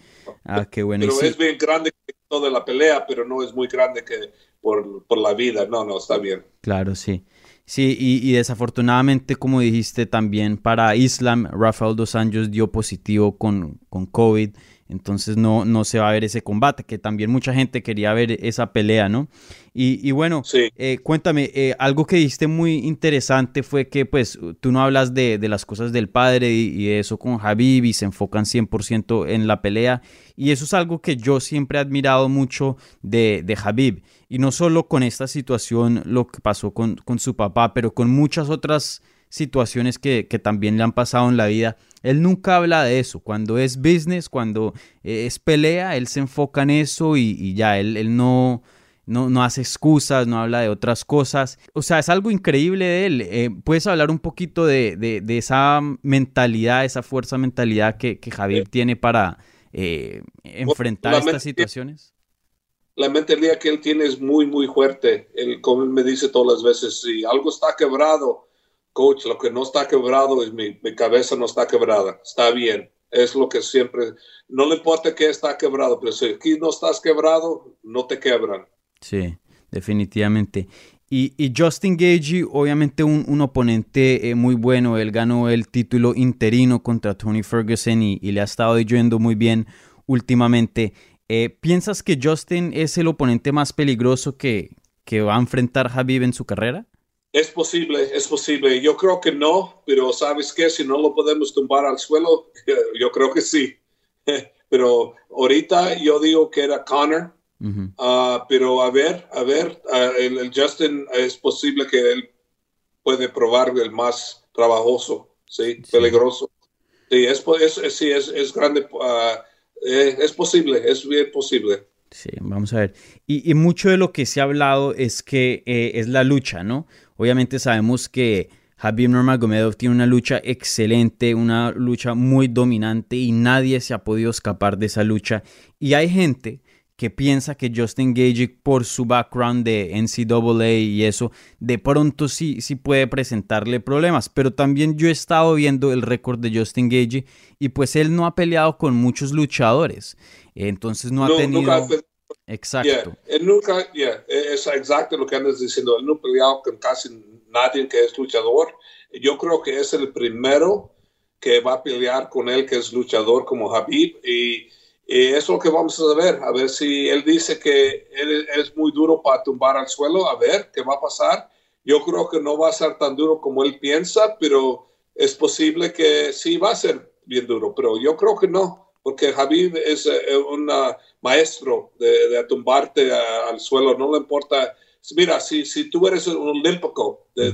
Ah, qué bueno. Pero es bien grande toda la pelea, pero no es muy grande que por, por la vida. No, no, está bien. Claro, sí. Sí, y, y, desafortunadamente, como dijiste también, para Islam, Rafael Dos Anjos dio positivo con, con COVID. Entonces no, no se va a ver ese combate, que también mucha gente quería ver esa pelea, ¿no? Y, bueno, eh, cuéntame, eh, algo que dijiste muy interesante fue que pues tú no hablas de, las cosas del padre y, eso con Habib y se enfocan 100% en la pelea. Y eso es algo que yo siempre he admirado mucho de, de Habib. Y no solo con esta situación, lo que pasó con, con su papá, pero con muchas otras situaciones que, también le han pasado en la vida. Él nunca habla de eso. Cuando es business, cuando eh, es pelea, él se enfoca en eso y, ya, él, él no, no, hace excusas, no habla de otras cosas. O sea, es algo increíble de él. Eh, ¿Puedes hablar un poquito de, esa mentalidad, esa fuerza mentalidad que, que Javier tiene para eh, enfrentar estas situaciones? La mentalidad que él tiene es muy, muy fuerte. Él, como él me dice todas las veces, si algo está quebrado, coach, lo que no está quebrado es mi, cabeza no está quebrada, está bien. Es lo que siempre, no le importa que está quebrado, pero si aquí no estás quebrado, no te quebran. Sí, definitivamente. Y, Justin Gagey, obviamente un, oponente eh, muy bueno, él ganó el título interino contra Tony Ferguson y, le ha estado yendo muy bien últimamente. Eh, ¿Piensas que Justin es el oponente más peligroso que, que va a enfrentar Habib en su carrera? Es posible, es posible. Yo creo que no, pero ¿sabes qué? Si no lo podemos tumbar al suelo, yo creo que sí. Pero ahorita yo digo que era Connor, ah, pero a ver, a ver, ah, el, Justin es posible que él puede probar el más trabajoso, ¿sí? Peligroso. Sí, es, es, sí, es, es grande, uh, es posible, es bien posible. Sí, vamos a ver. Y, mucho de lo que se ha hablado es que eh, es la lucha, ¿no? Obviamente sabemos que Habib Nurmagomedov tiene una lucha excelente, una lucha muy dominante y nadie se ha podido escapar de esa lucha. Y hay gente que piensa que Justin Gage, por su background de NCAA y eso, de pronto sí, sí puede presentarle problemas. Pero también yo he estado viendo el récord de Justin Gage y pues él no ha peleado con muchos luchadores. Entonces no ha tenido... Exacto. Él nunca, es exacto lo que andas diciendo. Él no ha peleado con casi nadie que es luchador. Yo creo que es el primero que va a pelear con él que es luchador como Habib y y eso es lo que vamos a ver, a ver si él dice que él es muy duro para tumbar al suelo, a ver qué va a pasar. Yo creo que no va a ser tan duro como él piensa, pero es posible que sí va a ser bien duro, pero yo creo que no, porque Javid es eh, un maestro de, tumbarte al suelo, no le importa. Mira, si, si tú eres un olímpico de,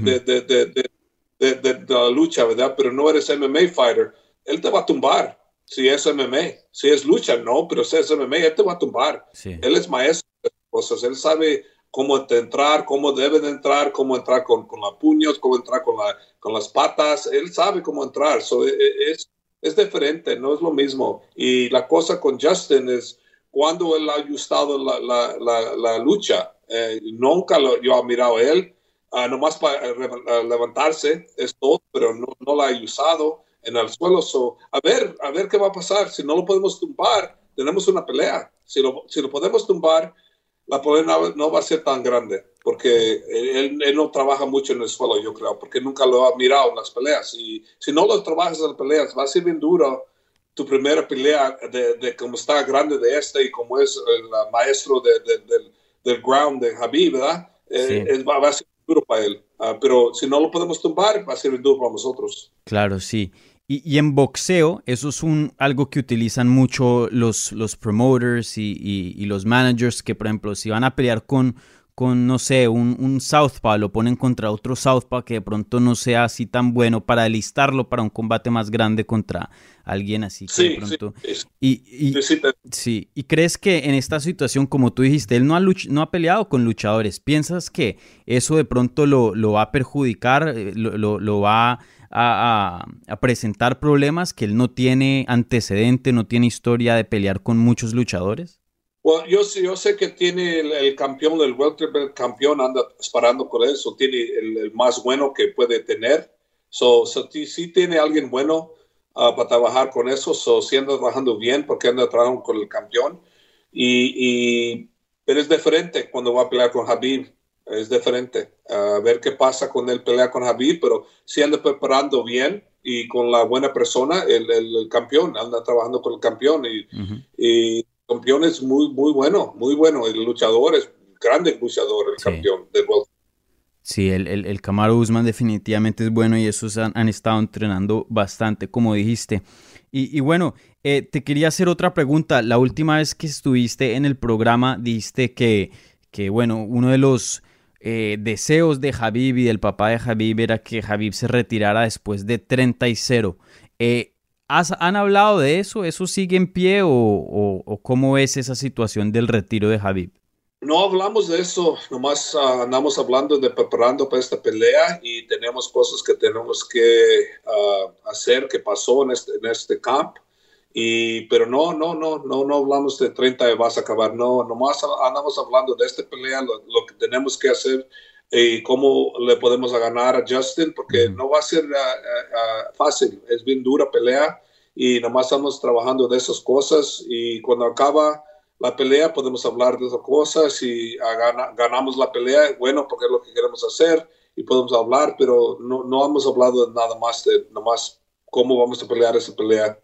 de, la lucha, ¿verdad? Pero no eres MMA fighter, él te va a tumbar si es MMA, si es lucha, no, pero si es MMA, él te va a tumbar. Él es maestro de cosas, él sabe cómo entrar, cómo debe de entrar, cómo entrar con, con los puños, cómo entrar con, la, con las patas, él sabe cómo entrar, so, e, e, es, es diferente, no es lo mismo. Y la cosa con Justin es cuando él ha ajustado la, la, la, lucha, eh, nunca lo, yo he mirado a él, uh, nomás para levantarse, es todo, pero no, no la ha usado en el suelo. a ver, a ver qué va a pasar. Si no lo podemos tumbar, tenemos una pelea. Si lo, si lo podemos tumbar, la pelea no, va a ser tan grande, porque él, no trabaja mucho en el suelo, yo creo, porque nunca lo ha mirado en las peleas. Y si no lo trabajas en las peleas, va a ser bien duro tu primera pelea de, de cómo está grande de este y como es el maestro de, del ground de Javi, ¿verdad? Eh, va, a ser duro para él. Ah, pero si no lo podemos tumbar, va a ser duro para nosotros. Claro, sí. Y, en boxeo, eso es un, algo que utilizan mucho los, los promoters y, los managers, que por ejemplo, si van a pelear con, con no sé, un, un southpaw, lo ponen contra otro southpaw que de pronto no sea así tan bueno para alistarlo para un combate más grande contra alguien así que de pronto... y, sí, y crees que en esta situación, como tú dijiste, él no ha, no ha peleado con luchadores, ¿piensas que eso de pronto lo, lo va a perjudicar, eh, lo, lo, lo va a a, presentar problemas que él no tiene antecedente, no tiene historia de pelear con muchos luchadores? Bueno, yo, yo sé que tiene el, campeón del welterweight campeón, anda disparando con eso, tiene el, más bueno que puede tener. So, sí, tiene alguien bueno uh, para trabajar con eso, so, sí anda trabajando bien porque anda trabajando con el campeón. Y, y, pero es diferente cuando va a pelear con Habib es diferente. A ver qué pasa con él pelea con Javier, pero si anda preparando bien y con la buena persona, el, el, campeón, anda trabajando con el campeón y, el campeón es muy, muy bueno, muy bueno. El luchador es grande luchador, el campeón del World. Sí, el, el, el Camaro Usman definitivamente es bueno y esos han, han estado entrenando bastante, como dijiste. Y, y bueno, eh, te quería hacer otra pregunta. La última vez que estuviste en el programa, dijiste que, que bueno, uno de los eh, deseos de Javib y del papá de Javib era que Javib se retirara después de 30 y 0. Eh, ¿Han hablado de eso? ¿Eso sigue en pie o, cómo es esa situación del retiro de Javib? No hablamos de eso, nomás ah, andamos hablando de preparando para esta pelea y tenemos cosas que tenemos que ah, hacer que pasó en este, en este camp y, pero no, no, no, no, no hablamos de 30 y vas a acabar, no, nomás andamos hablando de esta pelea, lo, que tenemos que hacer y cómo le podemos ganar a Justin, porque no va a ser ah, ah, ah, fácil, es bien dura pelea y nomás estamos trabajando de esas cosas y cuando acaba la pelea podemos hablar de esas cosas y ganamos la pelea, bueno, porque es lo que queremos hacer y podemos hablar, pero no, no hemos hablado de nada más de nomás cómo vamos a pelear esa pelea.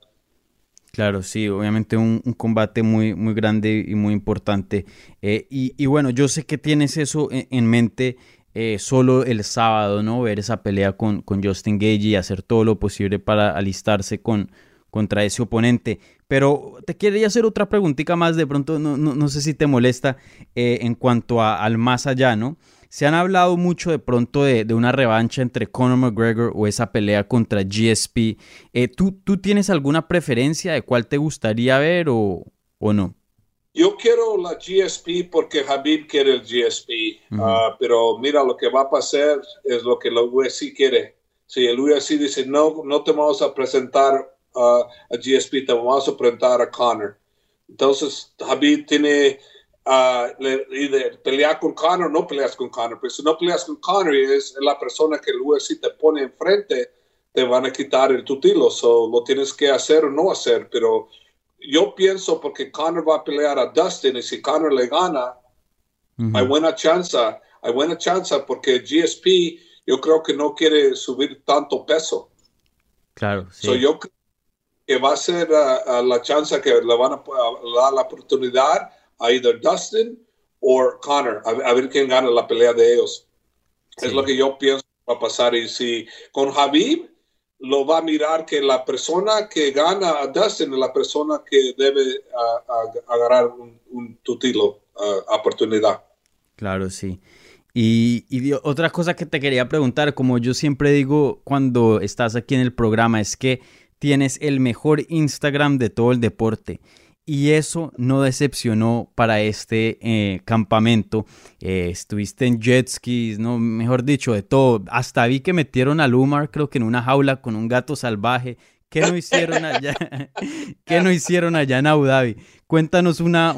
Claro, sí, obviamente un, combate muy, muy grande y muy importante. Eh, y, bueno, yo sé que tienes eso en, mente eh, solo el sábado, ¿no? Ver esa pelea con, con, Justin Gage y hacer todo lo posible para alistarse con, contra ese oponente. Pero te quería hacer otra preguntita más, de pronto no, no, sé si te molesta eh, en cuanto al más allá, ¿no? Se han hablado mucho de pronto de, una revancha entre Conor McGregor o esa pelea contra GSP. Eh, ¿tú, ¿tú, tienes alguna preferencia de cuál te gustaría ver o, o no? Yo quiero la GSP porque Habib quiere el GSP, ah, pero mira, lo que va a pasar es lo que la UFC quiere. Si el UFC dice, no, no te vamos a presentar a GSP, te vamos a presentar a Conor. Entonces, Habib tiene uh, de pelear con Conor, no peleas con Conor, pero si no peleas con Conor y es la persona que el UFC te pone enfrente, te van a quitar el tutilo, so lo tienes que hacer o no hacer, pero yo pienso porque Conor va a pelear a Dustin y si Conor le gana, hay buena chance, hay buena chance porque GSP yo creo que no quiere subir tanto peso. Claro, sí. So yo creo que va a ser uh, uh, la chance que le van a dar la oportunidad a either Dustin o Connor, a, ver quién gana la pelea de ellos. Es lo que yo pienso va a pasar. Y si con Habib lo va a mirar que la persona que gana a Dustin es la persona que debe agarrar un, un tutilo, oportunidad. Claro, sí. Y, y, otra cosa que te quería preguntar, como yo siempre digo cuando estás aquí en el programa, es que tienes el mejor Instagram de todo el deporte. Y eso no decepcionó para este eh, campamento. Eh, estuviste en jet skis, ¿no? mejor dicho, de todo. Hasta vi que metieron a Lumar, creo que en una jaula con un gato salvaje. ¿Qué no hicieron allá? ¿Qué no hicieron allá en Abu Dhabi? Cuéntanos una...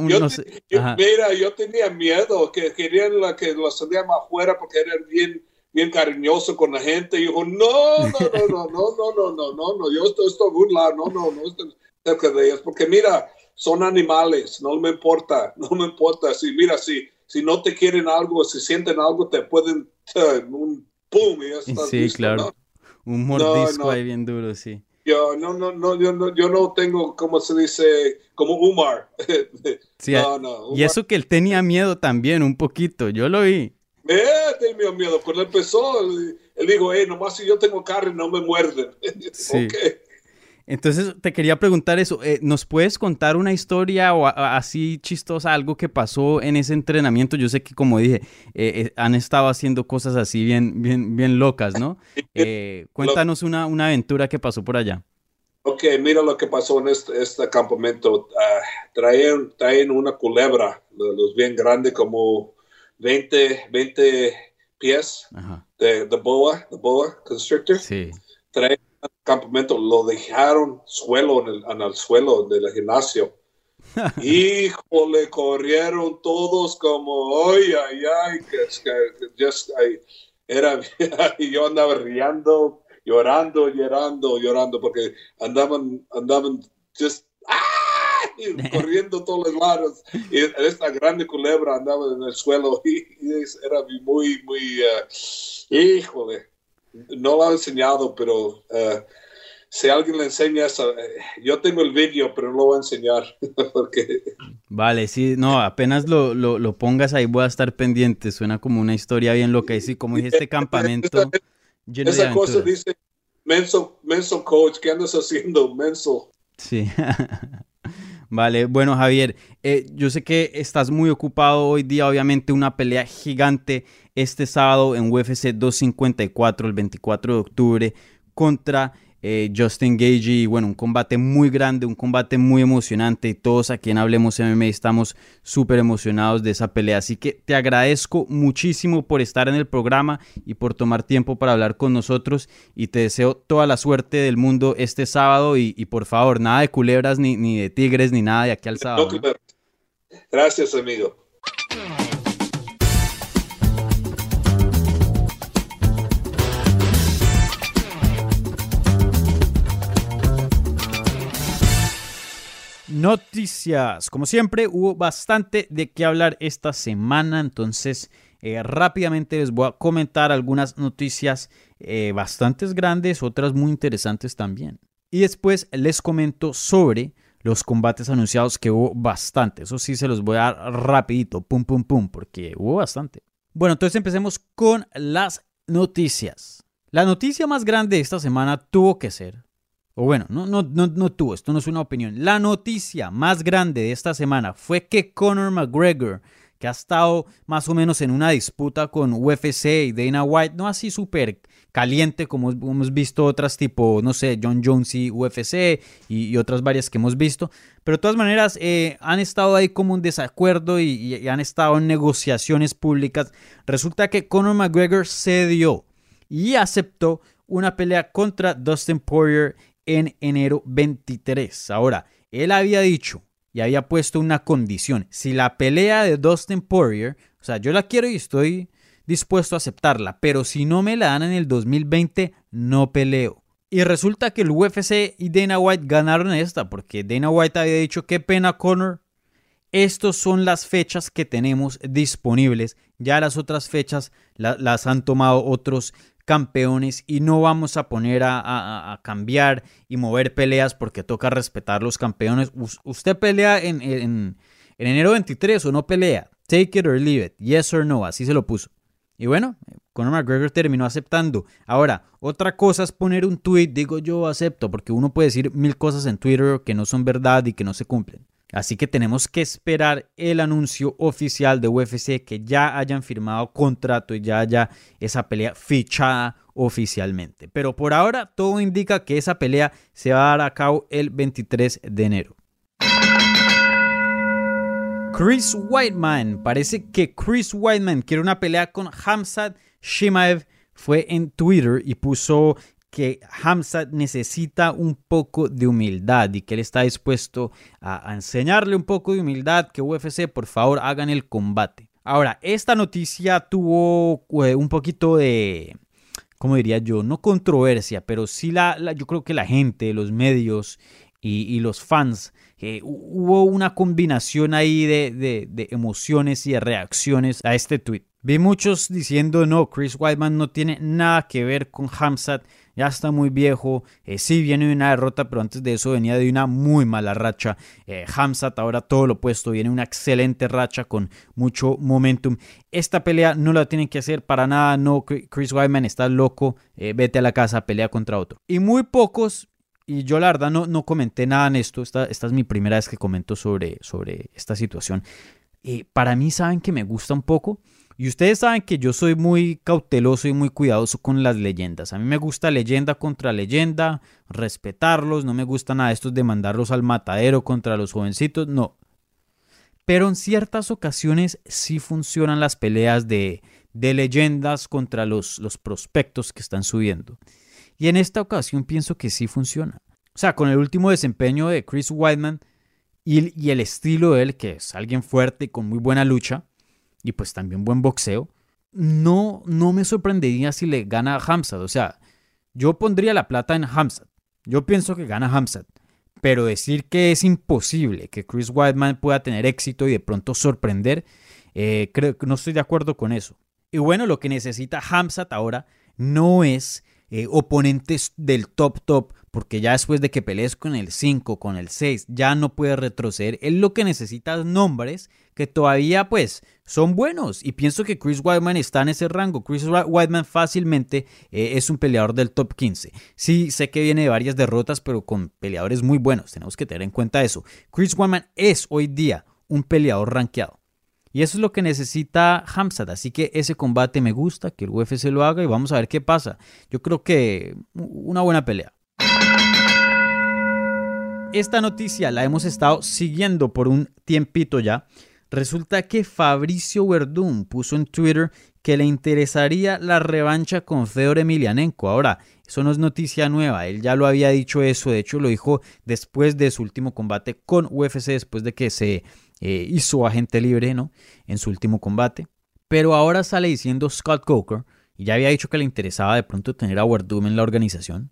mira, yo tenía miedo, que querían la, que lo salían afuera porque eran bien, bien cariñoso con la gente. Y dijo, no, no, no, no, no, no, no, no, no, no, yo estoy, estoy burlado, no, no, no estoy cerca de ellos. Porque mira, son animales, no me importa, no me importa. Si mira, si, si no te quieren algo, si sienten algo, te pueden un pum y ya estás Sí, claro. Un mordisco ahí bien duro, sí. Yo no, no, no, yo no, yo no tengo, como se dice, como Umar. Sí, no, no, Y eso que él tenía miedo también, un poquito, yo lo vi. Eh, tenía miedo. Cuando empezó, él, dijo, hey, nomás si yo tengo carne, no me muerden. Sí. okay. Entonces te quería preguntar eso, eh, ¿nos puedes contar una historia o así chistosa, algo que pasó en ese entrenamiento? Yo sé que como dije, eh, eh, han estado haciendo cosas así bien, bien, bien locas, ¿no? cuéntanos una, una, aventura que pasó por allá. Ok, mira lo que pasó en este, este campamento. Uh, traen, traen una culebra, los bien grande, como 20, 20 pies de, de boa, de boa constrictor. Sí. Traen campamento lo dejaron suelo en el, en el suelo del gimnasio. Híjole, corrieron todos como, ay, ay, ay, que, just, era, y yo andaba riendo, llorando, llorando, llorando, porque andaban, andaban, just, corriendo todos los lados. Y esta grande culebra andaba en el suelo y, era muy, muy, uh, híjole no lo ha enseñado, pero uh, si alguien le enseña eso, eh, yo tengo el vídeo, pero no lo voy a enseñar. porque... Vale, sí, no, apenas lo, lo, lo, pongas ahí voy a estar pendiente. Suena como una historia bien loca. Y sí, como dije, este campamento lleno esa cosa dice, menso, menso coach, ¿qué andas haciendo, menso? Sí. Vale, bueno Javier, eh, yo sé que estás muy ocupado hoy día, obviamente una pelea gigante este sábado en UFC 254 el 24 de octubre contra eh, Justin Gage y bueno, un combate muy grande, un combate muy emocionante y todos aquí en Hablemos MMA estamos súper emocionados de esa pelea. Así que te agradezco muchísimo por estar en el programa y por tomar tiempo para hablar con nosotros y te deseo toda la suerte del mundo este sábado y, por favor, nada de culebras ni, ni, de tigres ni nada de aquí al sábado. Gracias, amigo. Noticias. Como siempre, hubo bastante de qué hablar esta semana, entonces eh, rápidamente les voy a comentar algunas noticias eh, bastante grandes, otras muy interesantes también. Y después les comento sobre los combates anunciados que hubo bastante. Eso sí se los voy a dar rapidito, pum pum pum, porque hubo bastante. Bueno, entonces empecemos con las noticias. La noticia más grande de esta semana tuvo que ser o bueno, no, no, no, no tuvo, esto no es una opinión. La noticia más grande de esta semana fue que Conor McGregor, que ha estado más o menos en una disputa con UFC y Dana White, no así súper caliente como hemos visto otras tipo, no sé, John Jones y UFC y, otras varias que hemos visto, pero de todas maneras eh, han estado ahí como un desacuerdo y, y han estado en negociaciones públicas. Resulta que Conor McGregor cedió y aceptó una pelea contra Dustin Poirier en enero 23. Ahora, él había dicho, y había puesto una condición. Si la pelea de Dustin Poirier, o sea, yo la quiero y estoy dispuesto a aceptarla, pero si no me la dan en el 2020, no peleo. Y resulta que el UFC y Dana White ganaron esta, porque Dana White había dicho, qué pena Conor, estas son las fechas que tenemos disponibles. Ya las otras fechas las han tomado otros campeones y no vamos a poner a, cambiar y mover peleas porque toca respetar los campeones. usted pelea en, en, en enero 23 o no pelea. Take it or leave it. Yes or no. Así se lo puso. Y bueno, Conor McGregor terminó aceptando. Ahora, otra cosa es poner un tweet, digo yo acepto, porque uno puede decir mil cosas en Twitter que no son verdad y que no se cumplen. Así que tenemos que esperar el anuncio oficial de UFC que ya hayan firmado contrato y ya haya esa pelea fichada oficialmente. Pero por ahora todo indica que esa pelea se va a dar a cabo el 23 de enero. Chris Whiteman. Parece que Chris Whiteman quiere una pelea con Hamzat Shimaev. Fue en Twitter y puso que Hamzat necesita un poco de humildad y que él está dispuesto a, enseñarle un poco de humildad, que UFC por favor hagan el combate. Ahora, esta noticia tuvo eh, un poquito de, ¿cómo diría yo? No controversia, pero sí la, yo creo que la gente, los medios y, los fans, eh, hubo una combinación ahí de, emociones y de reacciones a este tweet. Vi muchos diciendo, no, Chris Whiteman no tiene nada que ver con Hamzat, ya está muy viejo, eh, sí viene de una derrota, pero antes de eso venía de una muy mala racha. Eh, Hamzat ahora todo lo opuesto, viene una excelente racha con mucho momentum. Esta pelea no la tienen que hacer para nada, no, Chris Whiteman está loco, vete a la casa, pelea contra otro. Y muy pocos y yo la verdad no, no comenté nada en esto, esta, esta es mi primera vez que comento sobre, sobre esta situación. Eh, para mí saben que me gusta un poco, y ustedes saben que yo soy muy cauteloso y muy cuidadoso con las leyendas. A mí me gusta leyenda contra leyenda, respetarlos, no me gusta nada esto de mandarlos al matadero contra los jovencitos, no. Pero en ciertas ocasiones sí funcionan las peleas de, de leyendas contra los, prospectos que están subiendo. Y en esta ocasión pienso que sí funciona. O sea, con el último desempeño de Chris Weidman y, el estilo de él, que es alguien fuerte y con muy buena lucha, y pues también buen boxeo, no, no me sorprendería si le gana a Hamzat. O sea, yo pondría la plata en Hamzat. Yo pienso que gana Hamzat. Pero decir que es imposible que Chris Weidman pueda tener éxito y de pronto sorprender, eh, creo no estoy de acuerdo con eso. Y bueno, lo que necesita Hamzat ahora no es eh, oponentes del top top, porque ya después de que pelees con el 5, con el 6, ya no puedes retroceder. Él lo que necesita es nombres que todavía pues son buenos. Y pienso que Chris Whiteman está en ese rango. Chris Whiteman fácilmente eh, es un peleador del top 15. Sí, sé que viene de varias derrotas, pero con peleadores muy buenos. Tenemos que tener en cuenta eso. Chris Whiteman es hoy día un peleador rankeado. Y eso es lo que necesita Hamzat. Así que ese combate me gusta, que el UFC lo haga y vamos a ver qué pasa. Yo creo que una buena pelea. Esta noticia la hemos estado siguiendo por un tiempito ya. Resulta que Fabricio Verdún puso en Twitter que le interesaría la revancha con Fedor Emelianenko. Ahora, eso no es noticia nueva, él ya lo había dicho eso, de hecho lo dijo después de su último combate con UFC, después de que se eh, hizo agente libre ¿no? en su último combate. Pero ahora sale diciendo Scott Coker, y ya había dicho que le interesaba de pronto tener a Werdum en la organización.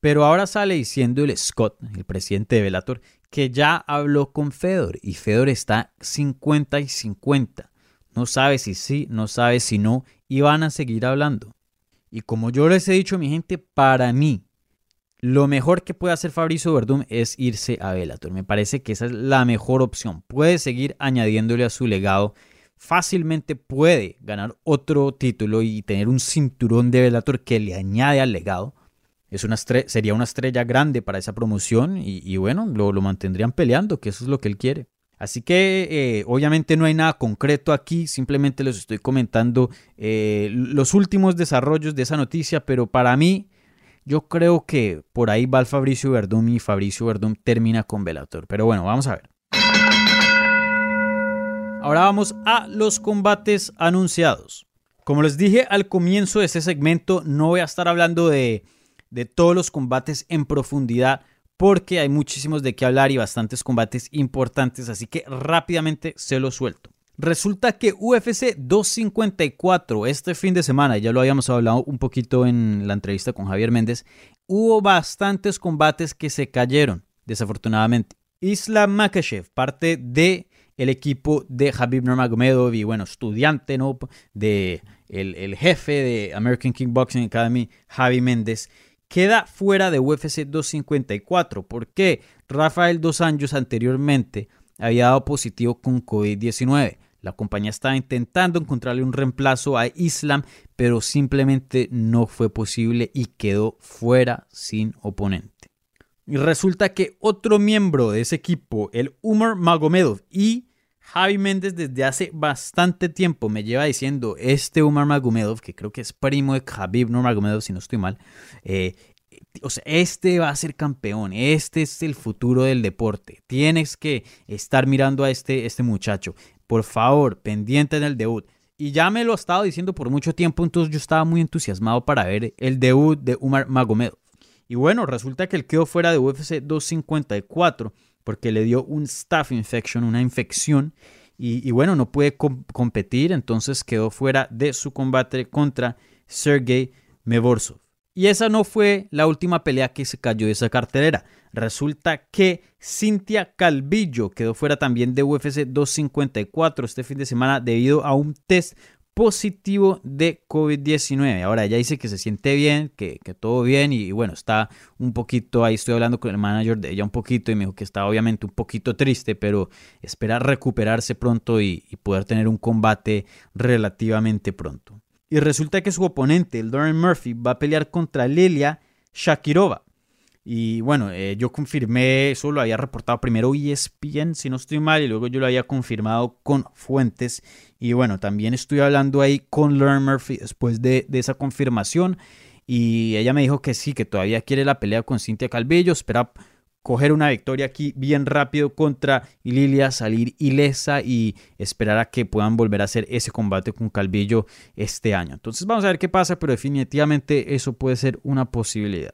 Pero ahora sale diciendo el Scott, el presidente de Bellator, que ya habló con Fedor y Fedor está 50 y 50. No sabe si sí, no sabe si no, y van a seguir hablando. Y como yo les he dicho, mi gente, para mí, lo mejor que puede hacer Fabricio Verdum es irse a Bellator. Me parece que esa es la mejor opción. Puede seguir añadiéndole a su legado. Fácilmente puede ganar otro título y tener un cinturón de Bellator que le añade al legado. Es una sería una estrella grande para esa promoción y, bueno, lo, mantendrían peleando, que eso es lo que él quiere. Así que eh, obviamente no hay nada concreto aquí, simplemente les estoy comentando eh, los últimos desarrollos de esa noticia, pero para mí yo creo que por ahí va el Fabricio Verdum y Fabricio Verdum termina con Velator. Pero bueno, vamos a ver. Ahora vamos a los combates anunciados. Como les dije al comienzo de este segmento, no voy a estar hablando de, de todos los combates en profundidad porque hay muchísimos de qué hablar y bastantes combates importantes, así que rápidamente se los suelto. Resulta que UFC 254 este fin de semana, ya lo habíamos hablado un poquito en la entrevista con Javier Méndez, hubo bastantes combates que se cayeron, desafortunadamente. Islam Makhachev, parte de el equipo de Habib Nurmagomedov y bueno, estudiante ¿no? de el, jefe de American Kickboxing Academy, Javi Méndez, queda fuera de UFC 254 porque Rafael Dos Años anteriormente había dado positivo con COVID-19. La compañía estaba intentando encontrarle un reemplazo a Islam, pero simplemente no fue posible y quedó fuera sin oponente. Y resulta que otro miembro de ese equipo, el Umar Magomedov y Javi Méndez desde hace bastante tiempo me lleva diciendo este Umar Magomedov, que creo que es primo de Khabib Nurmagomedov si no estoy mal, eh, o sea, este va a ser campeón, este es el futuro del deporte. Tienes que estar mirando a este, este muchacho por favor, pendiente en el debut. Y ya me lo he estado diciendo por mucho tiempo, entonces yo estaba muy entusiasmado para ver el debut de Umar Magomedov. Y bueno, resulta que él quedó fuera de UFC 254 porque le dio un staph infection, una infección. Y, bueno, no puede competir, entonces quedó fuera de su combate contra Sergey Mevorsov. Y esa no fue la última pelea que se cayó de esa cartelera. Resulta que Cintia Calvillo quedó fuera también de UFC 254 este fin de semana debido a un test positivo de COVID-19. Ahora ella dice que se siente bien, que, todo bien y, bueno, está un poquito, ahí estoy hablando con el manager de ella un poquito y me dijo que está obviamente un poquito triste, pero espera recuperarse pronto y, poder tener un combate relativamente pronto. Y resulta que su oponente, el Lauren Murphy, va a pelear contra Lilia Shakirova. Y bueno, eh, yo confirmé, eso lo había reportado primero ESPN, si no estoy mal, y luego yo lo había confirmado con fuentes. Y bueno, también estoy hablando ahí con Lauren Murphy después de, de esa confirmación. Y ella me dijo que sí, que todavía quiere la pelea con Cintia Calvillo, espera coger una victoria aquí bien rápido contra Lilia, salir ilesa y esperar a que puedan volver a hacer ese combate con Calvillo este año. Entonces vamos a ver qué pasa, pero definitivamente eso puede ser una posibilidad.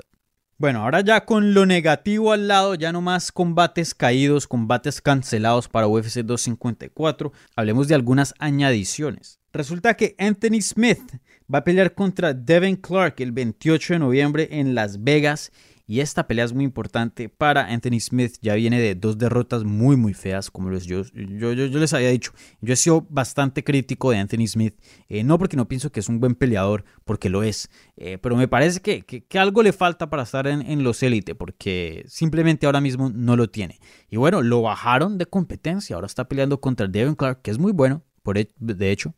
Bueno, ahora ya con lo negativo al lado, ya no más combates caídos, combates cancelados para UFC 254, hablemos de algunas añadiciones. Resulta que Anthony Smith va a pelear contra Devin Clark el 28 de noviembre en Las Vegas y esta pelea es muy importante para Anthony Smith. Ya viene de dos derrotas muy, muy feas, como les, yo, yo, yo, les había dicho. Yo he sido bastante crítico de Anthony Smith. Eh, no porque no pienso que es un buen peleador, porque lo es. Eh, pero me parece que, que, algo le falta para estar en, en los élite, porque simplemente ahora mismo no lo tiene. Y bueno, lo bajaron de competencia. Ahora está peleando contra Devin Clark, que es muy bueno, por, de hecho.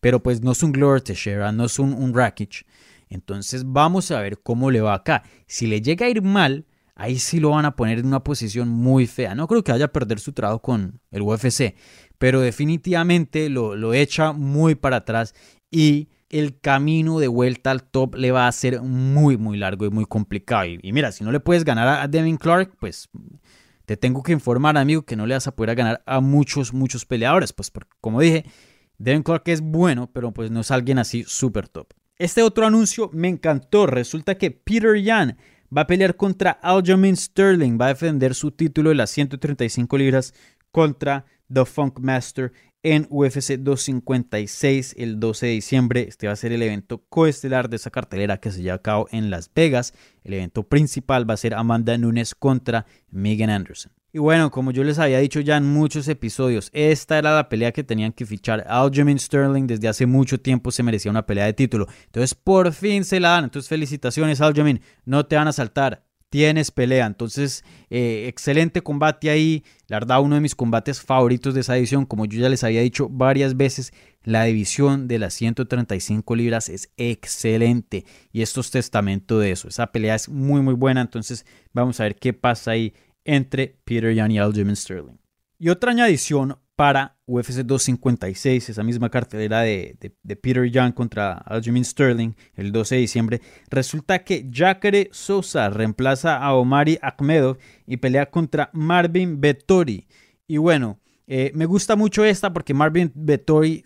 Pero pues no es un Glover Teixeira, no es un, un Rakic. Entonces vamos a ver cómo le va acá. Si le llega a ir mal, ahí sí lo van a poner en una posición muy fea. No creo que vaya a perder su trabajo con el UFC, pero definitivamente lo, echa muy para atrás y el camino de vuelta al top le va a ser muy, muy largo y muy complicado. Y, mira, si no le puedes ganar a Devin Clark, pues te tengo que informar, amigo, que no le vas a poder ganar a muchos, muchos peleadores. Pues como dije, Devin Clark es bueno, pero pues no es alguien así súper top. Este otro anuncio me encantó. Resulta que Peter Yan va a pelear contra Aljamain Sterling. Va a defender su título de las 135 libras contra The Funk Master en UFC 256 el 12 de diciembre. Este va a ser el evento coestelar de esa cartelera que se lleva a cabo en Las Vegas. El evento principal va a ser Amanda Nunes contra Megan Anderson. Y bueno, como yo les había dicho ya en muchos episodios, esta era la pelea que tenían que fichar. Aljamain Sterling desde hace mucho tiempo se merecía una pelea de título. Entonces por fin se la dan. Entonces felicitaciones Aljamain. No te van a saltar. Tienes pelea. Entonces, eh, excelente combate ahí. La verdad, uno de mis combates favoritos de esa división. Como yo ya les había dicho varias veces, la división de las 135 libras es excelente. Y esto es testamento de eso. Esa pelea es muy, muy buena. Entonces, vamos a ver qué pasa ahí entre Peter Yan y Aljamain Sterling. Y otra añadición para UFC 256, esa misma cartelera de, Peter Young contra Aljamain Sterling el 12 de diciembre, resulta que Jacare Sosa reemplaza a Omari Akhmedov y pelea contra Marvin Vettori. Y bueno, Eh, me gusta mucho esta porque Marvin Vettori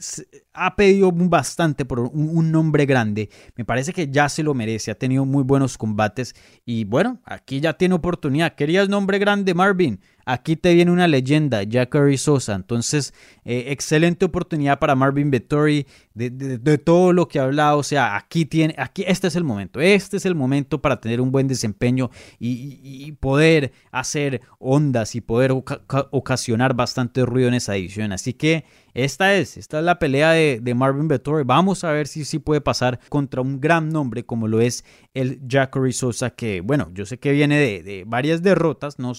ha pedido bastante por un, nombre grande. Me parece que ya se lo merece. Ha tenido muy buenos combates. Y bueno, aquí ya tiene oportunidad. ¿Querías nombre grande, Marvin? Aquí te viene una leyenda, Jackery Sosa. Entonces, eh, excelente oportunidad para Marvin Vettori de, todo lo que ha hablado. O sea, aquí tiene, aquí, este es el momento. Este es el momento para tener un buen desempeño y, poder hacer ondas y poder ocasionar bastante ruido en esa edición. Así que esta es, esta es la pelea de, Marvin Vettori. Vamos a ver si sí puede pasar contra un gran nombre como lo es el Jackery Sosa, que bueno, yo sé que viene de, varias derrotas, no,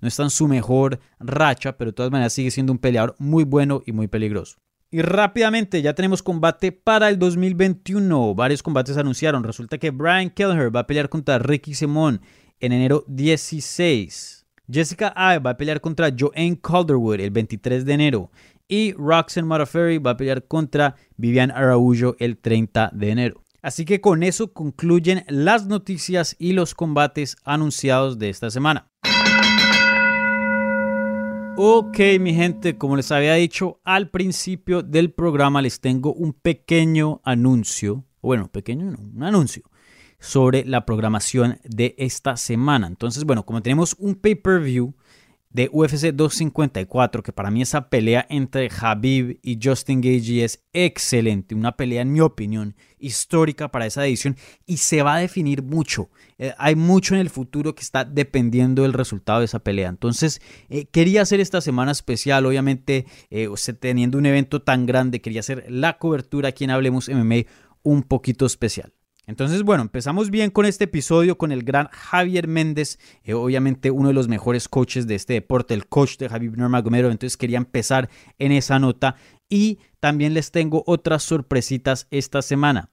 no está en su mejor racha, pero de todas maneras sigue siendo un peleador muy bueno y muy peligroso. Y rápidamente ya tenemos combate para el 2021. Varios combates anunciaron. Resulta que Brian Kelleher va a pelear contra Ricky Simón en enero 16. Jessica Ay va a pelear contra Joanne Calderwood el 23 de enero y Roxanne Modafferi va a pelear contra Vivian Araújo el 30 de enero. Así que con eso concluyen las noticias y los combates anunciados de esta semana. Ok, mi gente, como les había dicho al principio del programa, les tengo un pequeño anuncio, bueno, pequeño un anuncio sobre la programación de esta semana. Entonces, bueno, como tenemos un pay-per-view de UFC 254, que para mí esa pelea entre Habib y Justin Gage es excelente, una pelea en mi opinión histórica para esa edición y se va a definir mucho. Eh, hay mucho en el futuro que está dependiendo del resultado de esa pelea. Entonces, eh, quería hacer esta semana especial, obviamente, eh, teniendo un evento tan grande, quería hacer la cobertura aquí en Hablemos MMA un poquito especial. Entonces, bueno, empezamos bien con este episodio con el gran Javier Méndez, eh, obviamente uno de los mejores coaches de este deporte, el coach de Javier Nurmagomedov. Entonces quería empezar en esa nota y también les tengo otras sorpresitas esta semana.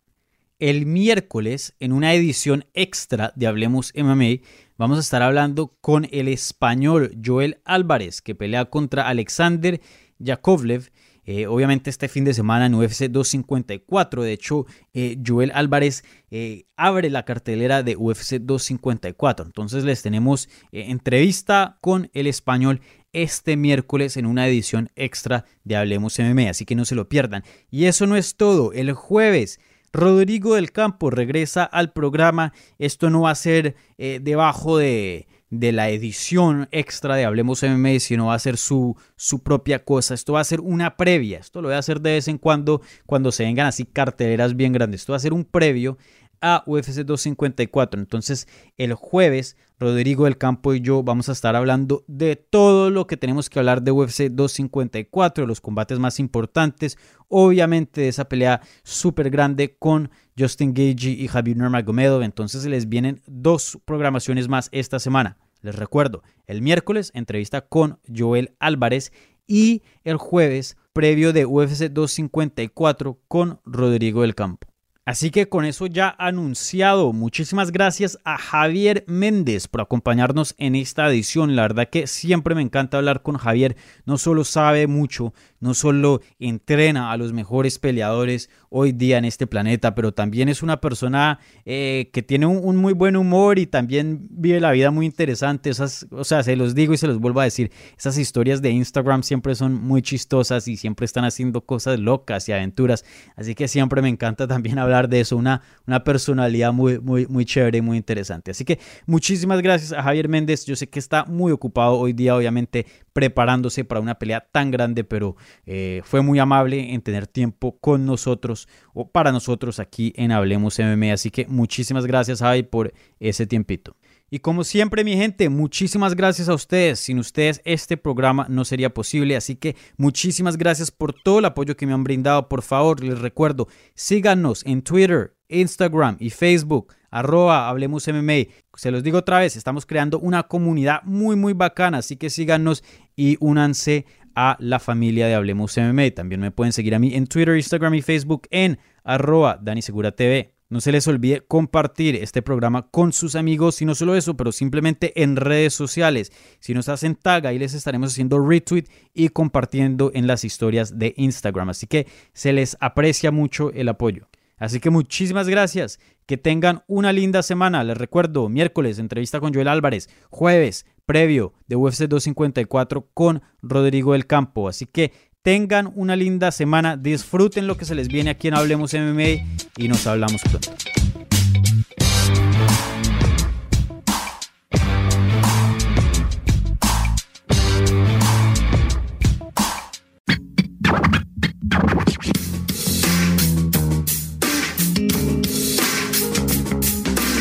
El miércoles, en una edición extra de Hablemos MMA, vamos a estar hablando con el español Joel Álvarez, que pelea contra Alexander Yakovlev eh, obviamente este fin de semana en UFC 254, de hecho, eh, Joel Álvarez eh, abre la cartelera de UFC 254. Entonces les tenemos entrevista con el español este miércoles en una edición extra de Hablemos MMA, así que no se lo pierdan. Y eso no es todo, el jueves... Rodrigo del Campo regresa al programa. Esto no va a ser debajo de, de la edición extra de Hablemos MMA, sino va a ser su, su propia cosa. Esto va a ser una previa. Esto lo voy a hacer de vez en cuando cuando se vengan así carteleras bien grandes. Esto va a ser un previo a UFC 254. Entonces, el jueves, Rodrigo del Campo y yo vamos a estar hablando de todo lo que tenemos que hablar de UFC 254, los combates más importantes, obviamente de esa pelea súper grande con Justin Gage y Javier Nurmagomedov. Entonces, les vienen dos programaciones más esta semana. Les recuerdo, el miércoles entrevista con Joel Álvarez y el jueves previo de UFC 254 con Rodrigo del Campo. Así que con eso ya anunciado, muchísimas gracias a Javier Méndez por acompañarnos en esta edición. La verdad que siempre me encanta hablar con Javier. No solo sabe mucho, no solo entrena a los mejores peleadores hoy día en este planeta, pero también es una persona eh, que tiene un, muy buen humor y también vive la vida muy interesante. Esas, o sea, se los digo y se los vuelvo a decir, esas historias de Instagram siempre son muy chistosas y siempre están haciendo cosas locas y aventuras. Así que siempre me encanta también hablar de eso, una, una personalidad muy, muy, muy chévere y muy interesante. Así que muchísimas gracias a Javier Méndez. Yo sé que está muy ocupado hoy día, obviamente, preparándose para una pelea tan grande, pero eh, fue muy amable en tener tiempo con nosotros o para nosotros aquí en Hablemos MMA. Así que muchísimas gracias, Javi, por ese tiempito. Y como siempre, mi gente, muchísimas gracias a ustedes. Sin ustedes este programa no sería posible. Así que muchísimas gracias por todo el apoyo que me han brindado. Por favor, les recuerdo, síganos en Twitter, Instagram y Facebook. Arroba Hablemos MMA. Se los digo otra vez, estamos creando una comunidad muy, muy bacana. Así que síganos y únanse a la familia de Hablemos MMA. También me pueden seguir a mí en Twitter, Instagram y Facebook en arroba Dani Segura TV. No se les olvide compartir este programa con sus amigos y no solo eso, pero simplemente en redes sociales. Si nos hacen tag, ahí les estaremos haciendo retweet y compartiendo en las historias de Instagram. Así que se les aprecia mucho el apoyo. Así que muchísimas gracias. Que tengan una linda semana. Les recuerdo, miércoles entrevista con Joel Álvarez, jueves previo de UFC 254 con Rodrigo del Campo. Así que tengan una linda semana, disfruten lo que se les viene aquí en Hablemos MMA y nos hablamos pronto.